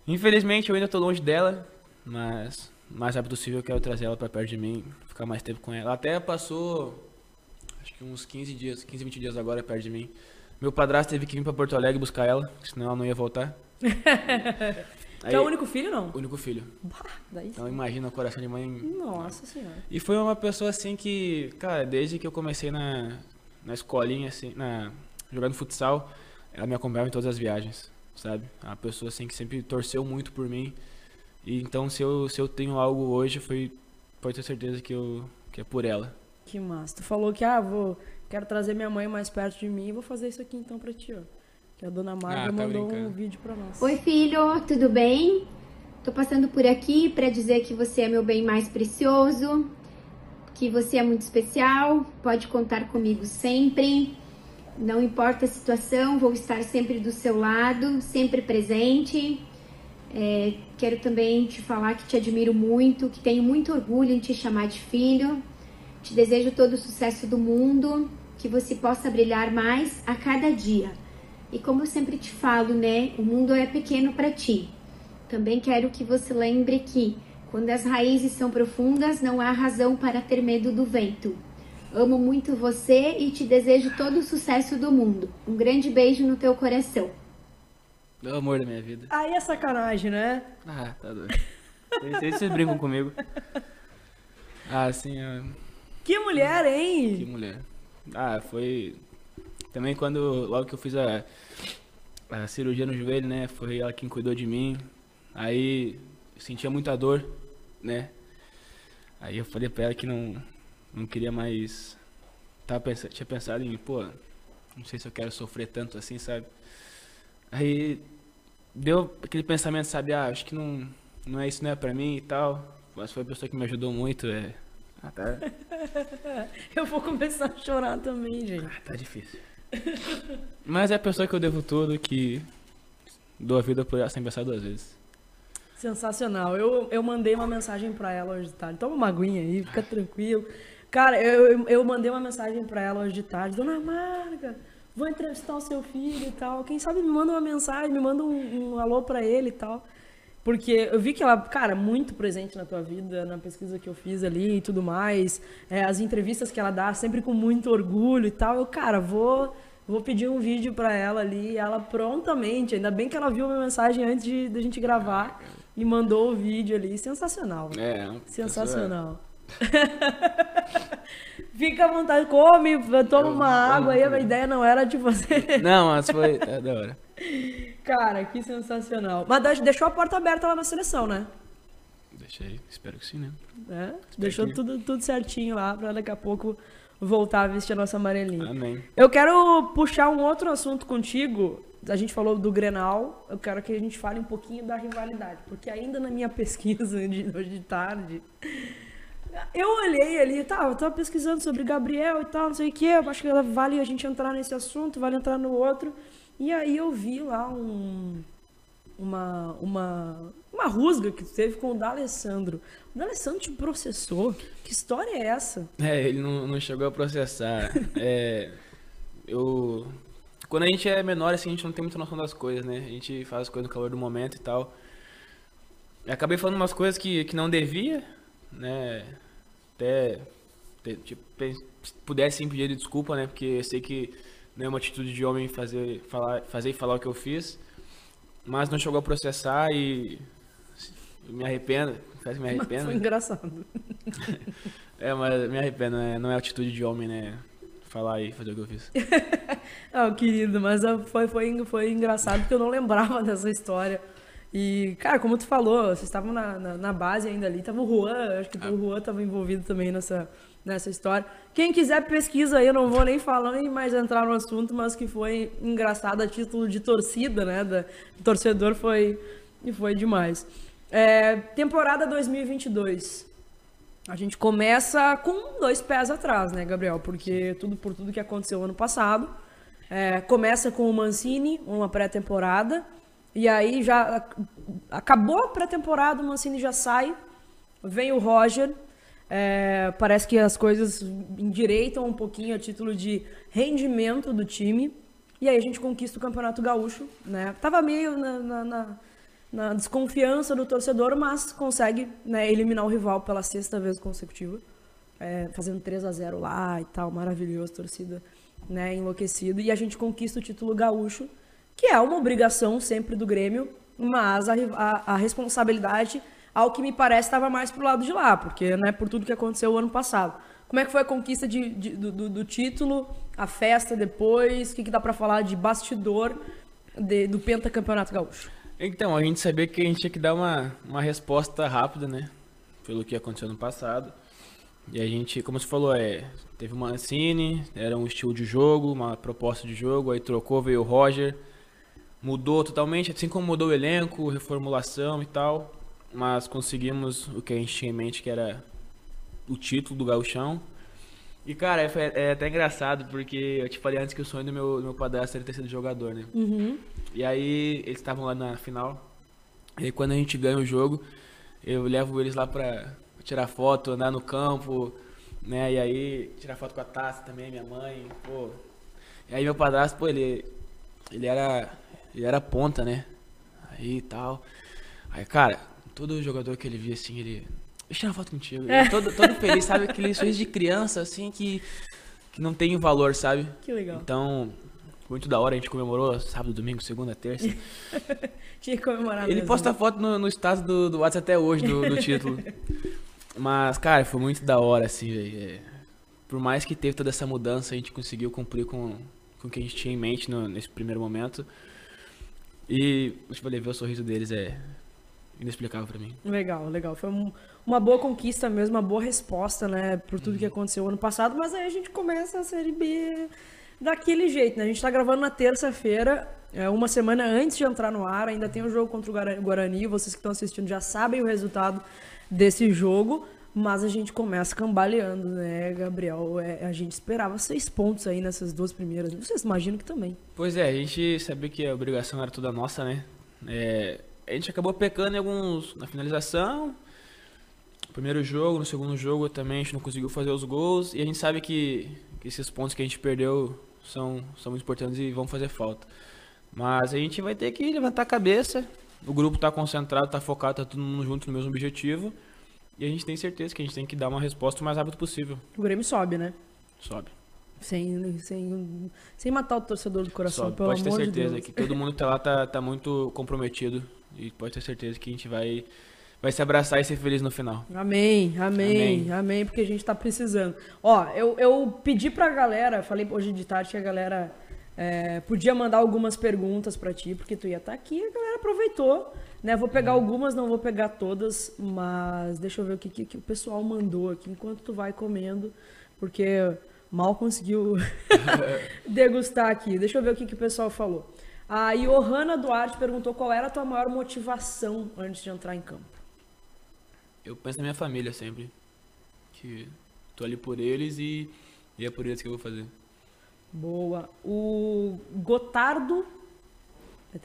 Infelizmente eu ainda tô longe dela, mas mais rápido possível eu quero trazer ela pra perto de mim, ficar mais tempo com ela. Ela Até passou, acho que uns 15 dias, 15, 20 dias agora perto de mim. Meu padrasto teve que vir pra Porto Alegre buscar ela, senão ela não ia voltar. Tu é o único filho, não? único filho. Bah, Então imagina o coração de mãe. Nossa senhora. E foi uma pessoa assim que, cara, desde que eu comecei na, na escolinha, assim, na, jogando futsal, ela me acompanhava em todas as viagens, sabe? É Uma pessoa assim que sempre torceu muito por mim. E então se eu, se eu tenho algo hoje, foi, pode ter certeza que, eu, que é por ela. Que massa. Tu falou que, ah, vou, quero trazer minha mãe mais perto de mim e vou fazer isso aqui então pra ti, ó. Que a dona Marga Ah, tá mandou um brincando. vídeo pra nós. Oi, filho, tudo bem? Tô passando por aqui para dizer que você é meu bem mais precioso, que você é muito especial, pode contar comigo sempre. Não importa a situação, vou estar sempre do seu lado, sempre presente. É, quero também te falar que te admiro muito, que tenho muito orgulho em te chamar de filho. Te desejo todo o sucesso do mundo, que você possa brilhar mais a cada dia. E como eu sempre te falo, né, o mundo é pequeno para ti. Também quero que você lembre que quando as raízes são profundas, não há razão para ter medo do vento. Amo muito você e te desejo todo o sucesso do mundo. Um grande beijo no teu coração. O amor da minha vida. Aí é sacanagem, né? Ah, tá doido. Vocês brincam comigo. Ah, assim, é... Que mulher, Que hein? mulher. Ah, foi. Também quando. Logo que eu fiz a, a cirurgia no joelho, né? Foi ela quem cuidou de mim. Aí sentia muita dor, né? Aí eu falei pra ela que não, não queria mais. Tava pensando, tinha pensado em, pô, não sei se eu quero sofrer tanto assim, sabe? Aí deu aquele pensamento, sabe? Ah, acho que não, não é isso, não é pra mim e tal. Mas foi a pessoa que me ajudou muito, é. Ah, tá. Eu vou começar a chorar também, gente. Ah, tá difícil. Mas é a pessoa que eu devo tudo, que dou a vida por ela sem pensar duas vezes. Sensacional. Eu, eu mandei uma mensagem pra ela hoje de tarde. Toma uma aguinha aí, fica tranquilo. Cara, eu, eu, eu mandei uma mensagem pra ela hoje de tarde. Dona Marga, vou entrevistar o seu filho e tal. Quem sabe me manda uma mensagem, me manda um, um alô pra ele e tal. Porque eu vi que ela, cara, muito presente na tua vida, na pesquisa que eu fiz ali e tudo mais. É, as entrevistas que ela dá, sempre com muito orgulho e tal. Eu, cara, vou, vou pedir um vídeo pra ela ali. Ela prontamente, ainda bem que ela viu a minha mensagem antes de, de a gente gravar e mandou o vídeo ali. Sensacional. É, uma Sensacional. Fica à vontade, come, toma Eu uma água aí. A ideia não era de você. Não, mas foi. É da hora. Cara, que sensacional. Mas deixou a porta aberta lá na seleção, né? Deixei, espero que sim, né? É, deixou que... tudo, tudo certinho lá pra daqui a pouco voltar a vestir a nossa amarelinha. Amém. Eu quero puxar um outro assunto contigo. A gente falou do Grenal, eu quero que a gente fale um pouquinho da rivalidade, porque ainda na minha pesquisa de hoje de tarde, eu olhei ali, tá, eu tava pesquisando sobre Gabriel e tal, não sei o que, eu acho que vale a gente entrar nesse assunto, vale entrar no outro. E aí eu vi lá um, uma, uma, uma rusga que teve com o D'Alessandro. O D'Alessandro te processou? Que história é essa? É, ele não, não chegou a processar. é, eu... Quando a gente é menor, assim, a gente não tem muita noção das coisas, né? A gente faz as coisas no calor do momento e tal. Eu acabei falando umas coisas que, que não devia, né? Até, tipo, se pudesse pedir desculpa, né? Porque eu sei que não é uma atitude de homem fazer, falar, fazer e falar o que eu fiz. Mas não chegou a processar e me arrependo. Faz me arrependo. Foi engraçado. é, mas me arrependo, né? não é atitude de homem, né? Falar e fazer o que eu fiz. ah, querido, mas foi, foi, foi engraçado porque eu não lembrava dessa história. E, cara, como tu falou, vocês estavam na, na, na, base ainda ali, tava o Juan, acho que ah. o Juan estava envolvido também nessa, nessa história. Quem quiser pesquisa aí, eu não vou nem falar nem mais entrar no assunto, mas que foi engraçado a título de torcida, né? Da, torcedor foi, e foi demais. É, temporada 2022. A gente começa com dois pés atrás, né, Gabriel? Porque tudo por tudo que aconteceu ano passado. É, começa com o Mancini, uma pré-temporada. E aí já acabou a pré-temporada, o Mancini já sai. Vem o Roger, é, parece que as coisas endireitam um pouquinho a título de rendimento do time. E aí a gente conquista o Campeonato Gaúcho, né? Tava meio na, na, na, na desconfiança do torcedor, mas consegue né, eliminar o rival pela sexta vez consecutiva. É, fazendo 3 a 0 lá e tal, maravilhoso, torcida né, enlouquecida. E a gente conquista o título gaúcho, que é uma obrigação sempre do Grêmio, mas a, a, a responsabilidade ao que me parece estava mais pro lado de lá, porque né, por tudo que aconteceu o ano passado. Como é que foi a conquista de, de, do, do, título, a festa depois? O que, que dá para falar de bastidor de, do pentacampeonato gaúcho? Então, a gente sabia que a gente tinha que dar uma, uma resposta rápida, né? Pelo que aconteceu no passado. E a gente, como você falou, é, teve uma Mancini, era um estilo de jogo, uma proposta de jogo, aí trocou, veio o Roger, mudou totalmente, assim como mudou o elenco, reformulação e tal mas conseguimos o que a gente tinha em mente, que era o título do gauchão. E, cara, é, é, até engraçado, porque eu te falei antes que o sonho do meu, do meu padrasto era ter sido jogador, né? Uhum. E aí, eles estavam lá na final. E aí, quando a gente ganha o jogo, eu levo eles lá pra tirar foto, andar no campo, né? E aí, tirar foto com a taça também, minha mãe, pô. E aí, meu padrasto, pô, ele, ele era, ele era ponta, né? Aí e tal. Aí, cara, todo jogador que ele via assim, ele. Deixa eu tirar foto contigo. É. Todo, todo feliz, sabe? Aquele sorriso de criança, assim, que, que não tem valor, sabe? Que legal. Então, muito da hora, a gente comemorou sábado, domingo, segunda, terça. Tinha que comemorar Ele mesmo. posta foto no, no status do, do WhatsApp até hoje, do, do título. Mas, cara, foi muito da hora, assim, velho. É, por mais que teve toda essa mudança, a gente conseguiu cumprir com, com o que a gente tinha em mente no, nesse primeiro momento. E, tipo, ver o sorriso deles é, inexplicável para mim. Legal, legal. Foi um, uma boa conquista mesmo, uma boa resposta, né, por tudo que uhum. aconteceu ano passado, mas aí a gente começa a Série B daquele jeito, né? A gente tá gravando na terça-feira, é, uma semana antes de entrar no ar, ainda tem o um jogo contra o Guarani, vocês que estão assistindo já sabem o resultado desse jogo, mas a gente começa cambaleando, né, Gabriel? É, a gente esperava seis pontos aí nessas duas primeiras. Vocês imaginam que também. Pois é, a gente sabia que a obrigação era toda nossa, né? É, a gente acabou pecando em alguns na finalização. Primeiro jogo, no segundo jogo também a gente não conseguiu fazer os gols. E a gente sabe que, que esses pontos que a gente perdeu são, são muito importantes e vão fazer falta. Mas a gente vai ter que levantar a cabeça. O grupo está concentrado, está focado, está todo mundo junto no mesmo objetivo. E a gente tem certeza que a gente tem que dar uma resposta o mais rápido possível. O Grêmio sobe, né? Sobe. Sem, sem, sem matar o torcedor do coração, sobe. pelo Pode amor ter certeza de Deus. que todo mundo que tá lá tá, tá muito comprometido e pode ter certeza que a gente vai, vai se abraçar e ser feliz no final. Amém, amém, amém, amém porque a gente tá precisando. Ó, eu, eu pedi pra galera, falei hoje de tarde que a galera É, podia mandar algumas perguntas pra ti, porque tu ia estar aqui, a galera aproveitou. Né? Vou pegar algumas, não vou pegar todas, mas deixa eu ver o que, que, que o pessoal mandou aqui enquanto tu vai comendo, porque mal conseguiu degustar aqui. Deixa eu ver o que, que o pessoal falou. A Johanna Duarte perguntou qual era a tua maior motivação antes de entrar em campo. Eu penso na minha família sempre. Que tô ali por eles e, e é por eles que eu vou fazer. Boa. O Gotardo.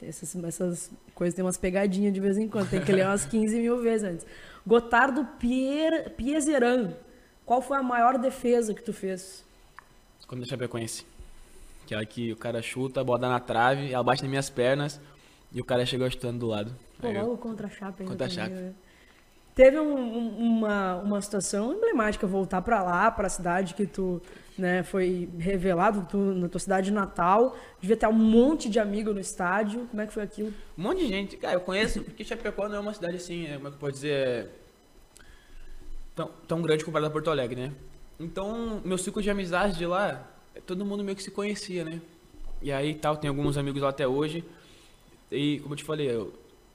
Essas, essas coisas tem umas pegadinhas de vez em quando, tem que ler umas 15 mil vezes antes. Gotardo Pier, Piezeran. Qual foi a maior defesa que tu fez? Quando eu Chapecoense. Aquela que o cara chuta, a bola dá na trave, ela bate nas minhas pernas e o cara chegou chutando do lado. Pô, Aí eu- logo contra a Chape. ainda Contra a Chape. né? Teve um- um- uma, uma situação emblemática, voltar pra lá, pra cidade que tu né, foi revelado, tu, na tua cidade natal. Devia ter um monte de amigo no estádio. Como é que foi aquilo? Um monte de gente, cara, eu conheço, porque Chapecó não é uma cidade assim, é, como é que eu posso dizer, é tão, tão grande comparado a Porto Alegre, né? Então, meu ciclo de amizade de lá, todo mundo meio que se conhecia, né? E aí tal, tem alguns amigos lá até hoje. E como eu te falei, eu,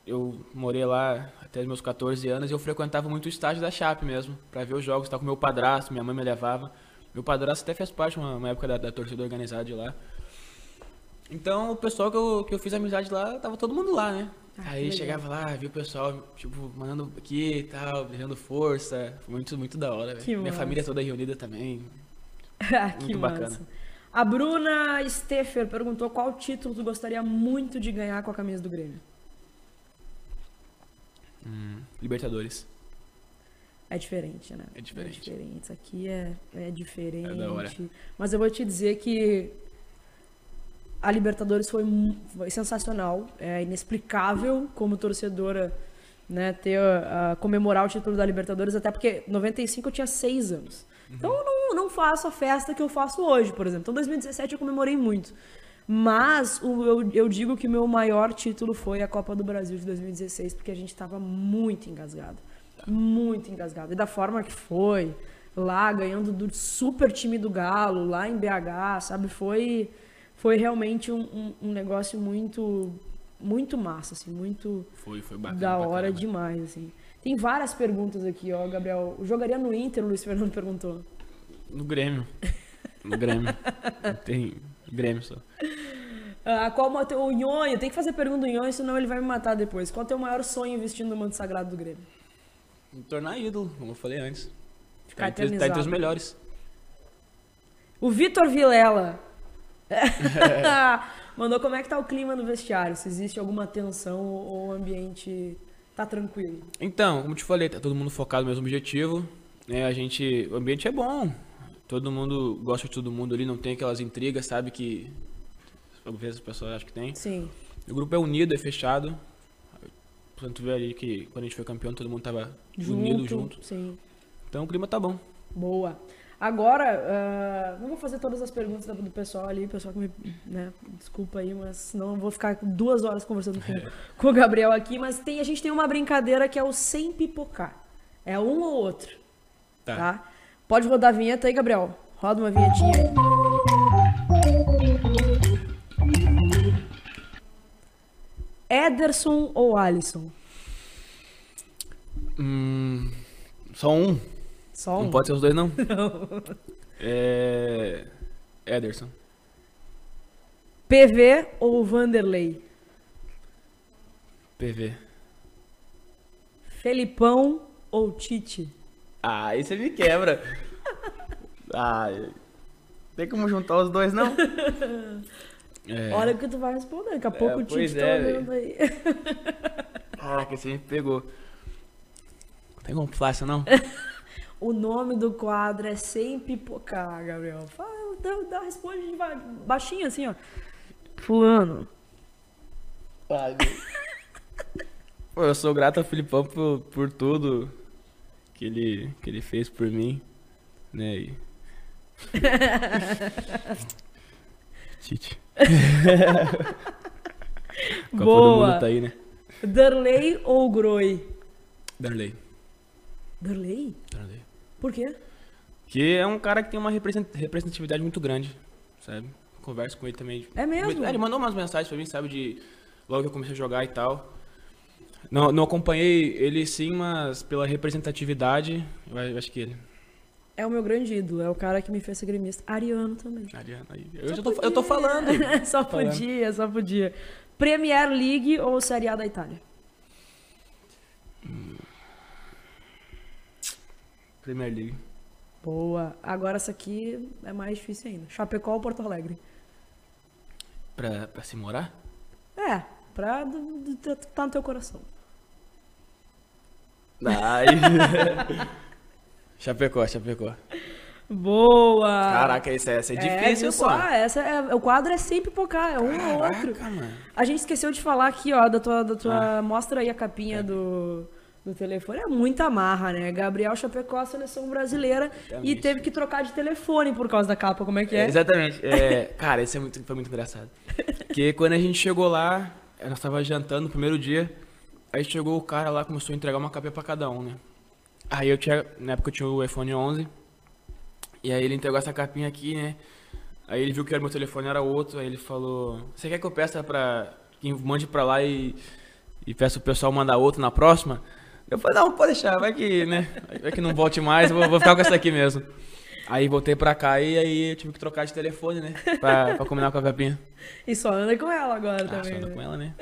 eu morei lá até os meus 14 anos e eu frequentava muito o estádio da Chape mesmo, pra ver os jogos, tava com meu padrasto, minha mãe me levava. Meu padrasto até fez parte uma, uma época da, da torcida organizada de lá. Então, o pessoal que eu, que eu fiz amizade lá, tava todo mundo lá, né? Ah, Aí legal. chegava lá, via o pessoal, tipo, mandando aqui e tal, dando força. Foi muito, muito da hora, velho. Minha massa. família toda reunida também. Ah, que Muito massa. bacana. A Bruna Steffer perguntou qual título tu gostaria muito de ganhar com a camisa do Grêmio. Hum, Libertadores. É diferente, né? É diferente. É diferente. Isso aqui é, é diferente. É da hora. Mas eu vou te dizer que a Libertadores foi, foi sensacional. É inexplicável como torcedora né, ter a, comemorar o título da Libertadores, até porque 95 eu tinha 6 anos. Então eu não, não faço a festa que eu faço hoje, por exemplo. Então 2017 eu comemorei muito. Mas o- eu, eu digo que o meu maior título foi a Copa do Brasil de 2016, porque a gente estava muito engasgado. Muito engasgado. E da forma que foi, lá ganhando do super time do Galo, lá em BH, sabe? Foi, foi realmente um, um- um negócio muito, muito massa, assim, muito Foi, foi bacana. da hora caramba. demais, assim. Tem várias perguntas aqui, ó, Gabriel. Jogaria no Inter, o Luiz Fernando perguntou. No Grêmio. No Grêmio. Tem Grêmio só. Ah, qual o Nhonho? Tem que fazer pergunta do Nhonho, senão ele vai me matar depois. Qual é o teu maior sonho vestindo no manto sagrado do Grêmio? Me tornar ídolo, como eu falei antes. Ficar Tá entre, tá entre os melhores. O Vitor Vilela mandou como é que tá o clima no vestiário, se existe alguma tensão ou o ambiente tá tranquilo. Então, como te falei, tá todo mundo focado no mesmo objetivo. Né? A gente, o ambiente é bom. Todo mundo gosta de todo mundo ali, não tem aquelas intrigas, sabe que às vezes as pessoas acham que tem. Sim. O grupo é unido, é fechado. Tanto vê ali que quando a gente foi campeão, todo mundo tava unido junto. Sim. Então o clima tá bom. Boa. Agora, ah, não vou fazer todas as perguntas do pessoal ali, pessoal que me. Né, desculpa aí, mas eu vou ficar duas horas conversando com, com o Gabriel aqui. Mas tem, a gente tem uma brincadeira que é o sem pipocar. É um ou outro. Tá. Tá? Pode rodar a vinheta aí, Gabriel. Roda uma vinhetinha aí. Ederson ou Alisson? Hum, só um. Só um. Não pode ser os dois, não? É. Ederson. PV ou Vanderlei? PV. Felipão ou Tite? Ah, aí você me quebra. ah, tem como juntar os dois, não? É. Olha o que tu vai responder. Daqui a pouco o pois Tite tá é, olhando aí. Caraca, você me pegou. Não tem como fácil, não? O nome do quadro é Sem Pipocar, Gabriel. Fala, dá, dá, responde de ba- baixinho assim, ó. Fulano. Pô, eu sou grato ao Filipão por, por tudo que ele, que ele fez por mim, né? E... Tite. Copa do Boa. Mundo tá aí, né? Darley ou Groi? Darley. Darley? Darley. Por quê? Que é um cara que tem uma represent- representatividade muito grande, sabe? converso com ele também. É mesmo? Ele mandou umas mensagens pra mim, sabe, de logo que eu comecei a jogar e tal. Não, não acompanhei ele sim, mas pela representatividade, eu acho que ele. É o meu grande ídolo, é o cara que me fez ser gremista. Ariano também. Ariana, aí. Eu, já tô, eu tô falando. só falando. podia, só podia. Premier League ou Série A da Itália? Premier League. Boa. Agora essa aqui é mais difícil ainda. Chapecó ou Porto Alegre? Pra, pra se morar? É, pra do- do- tá no teu coração. Ai. Chapecó, Chapecó. Boa! Caraca, essa, essa é difícil, viu pô. só? Essa é, o quadro é sempre pocar, é um ou outro. Mano. A gente esqueceu de falar aqui, ó, da tua. Da tua Mostra aí a capinha do, do telefone. É muita marra, né? Gabriel Chapecó, seleção brasileira. E Exatamente. teve que trocar de telefone por causa da capa. Como é que é? Exatamente. É, cara, isso é muito, foi muito engraçado. Porque quando a gente chegou lá, nós tava jantando no primeiro dia, aí chegou o cara lá, começou a entregar uma capinha pra cada um, né? Aí eu tinha, na época eu tinha o iPhone 11, e aí ele entregou essa capinha aqui, né? Aí ele viu que era meu telefone era outro, aí ele falou, você quer que eu peça pra, que mande pra lá e, e peça o pessoal mandar outro na próxima? Eu falei, não, pode deixar, vai que, né? Vai que não volte mais, vou, vou ficar com essa aqui mesmo. Aí voltei pra cá e aí eu tive que trocar de telefone, né? Pra, pra combinar com a capinha. E só anda com ela agora Ah, só também. ando né? com ela, né?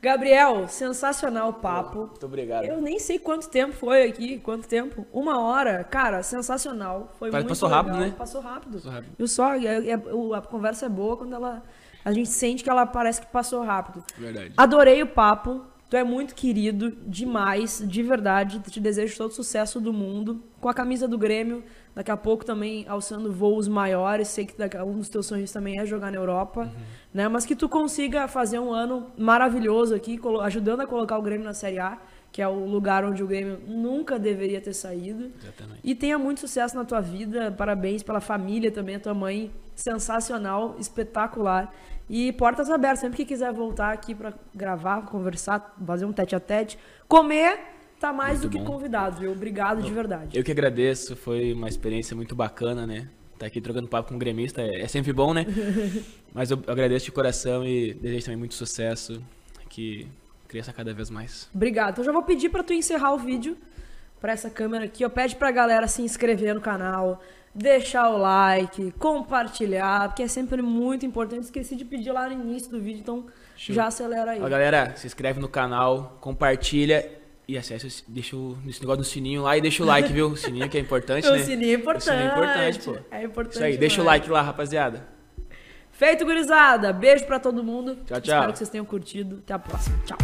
Gabriel, sensacional o papo. Muito obrigado. Eu nem sei quanto tempo foi aqui, quanto tempo. Uma hora, cara, sensacional. Foi Parece muito passou rápido, legal. né? Passou rápido. Passou rápido. Viu só? É- é- o- a conversa é boa quando ela. A gente sente que ela parece que passou rápido. Verdade. Adorei o papo. Tu é muito querido, demais, de verdade. Te desejo todo o sucesso do mundo. Com a camisa do Grêmio, daqui a pouco também alçando voos maiores. Sei que um dos teus sonhos também é jogar na Europa, né? Mas que tu consiga fazer um ano maravilhoso aqui, ajudando a colocar o Grêmio na Série A, que é o lugar onde o Grêmio nunca deveria ter saído. Exatamente. E tenha muito sucesso na tua vida. Parabéns pela família também, a tua mãe. Sensacional, espetacular. E portas abertas, sempre que quiser voltar aqui pra gravar, conversar, fazer um tete a tete, comer, tá mais Muito do que bom. convidado, viu? Obrigado de verdade. Eu que agradeço, foi uma experiência muito bacana, né? Tá aqui trocando papo com um gremista é, é sempre bom, né? Mas eu agradeço de coração e desejo também muito sucesso, que cresça cada vez mais. Obrigado. Então já vou pedir pra tu encerrar o vídeo pra essa câmera aqui. Eu pede pra galera se inscrever no canal, deixar o like, compartilhar, porque é sempre muito importante. Esqueci de pedir lá no início do vídeo, então Show. já acelera aí. Ó, galera, se inscreve no canal, compartilha e acessa, esse- deixa o, esse negócio do sininho lá e deixa o like, viu? O sininho que é importante, O né? sininho é importante. O sininho é importante, pô. É importante. Isso aí, deixa o demais. like lá, rapaziada. Feito, gurizada. Beijo pra todo mundo. Tchau, tchau. Espero que vocês tenham curtido. Até a próxima. Tchau.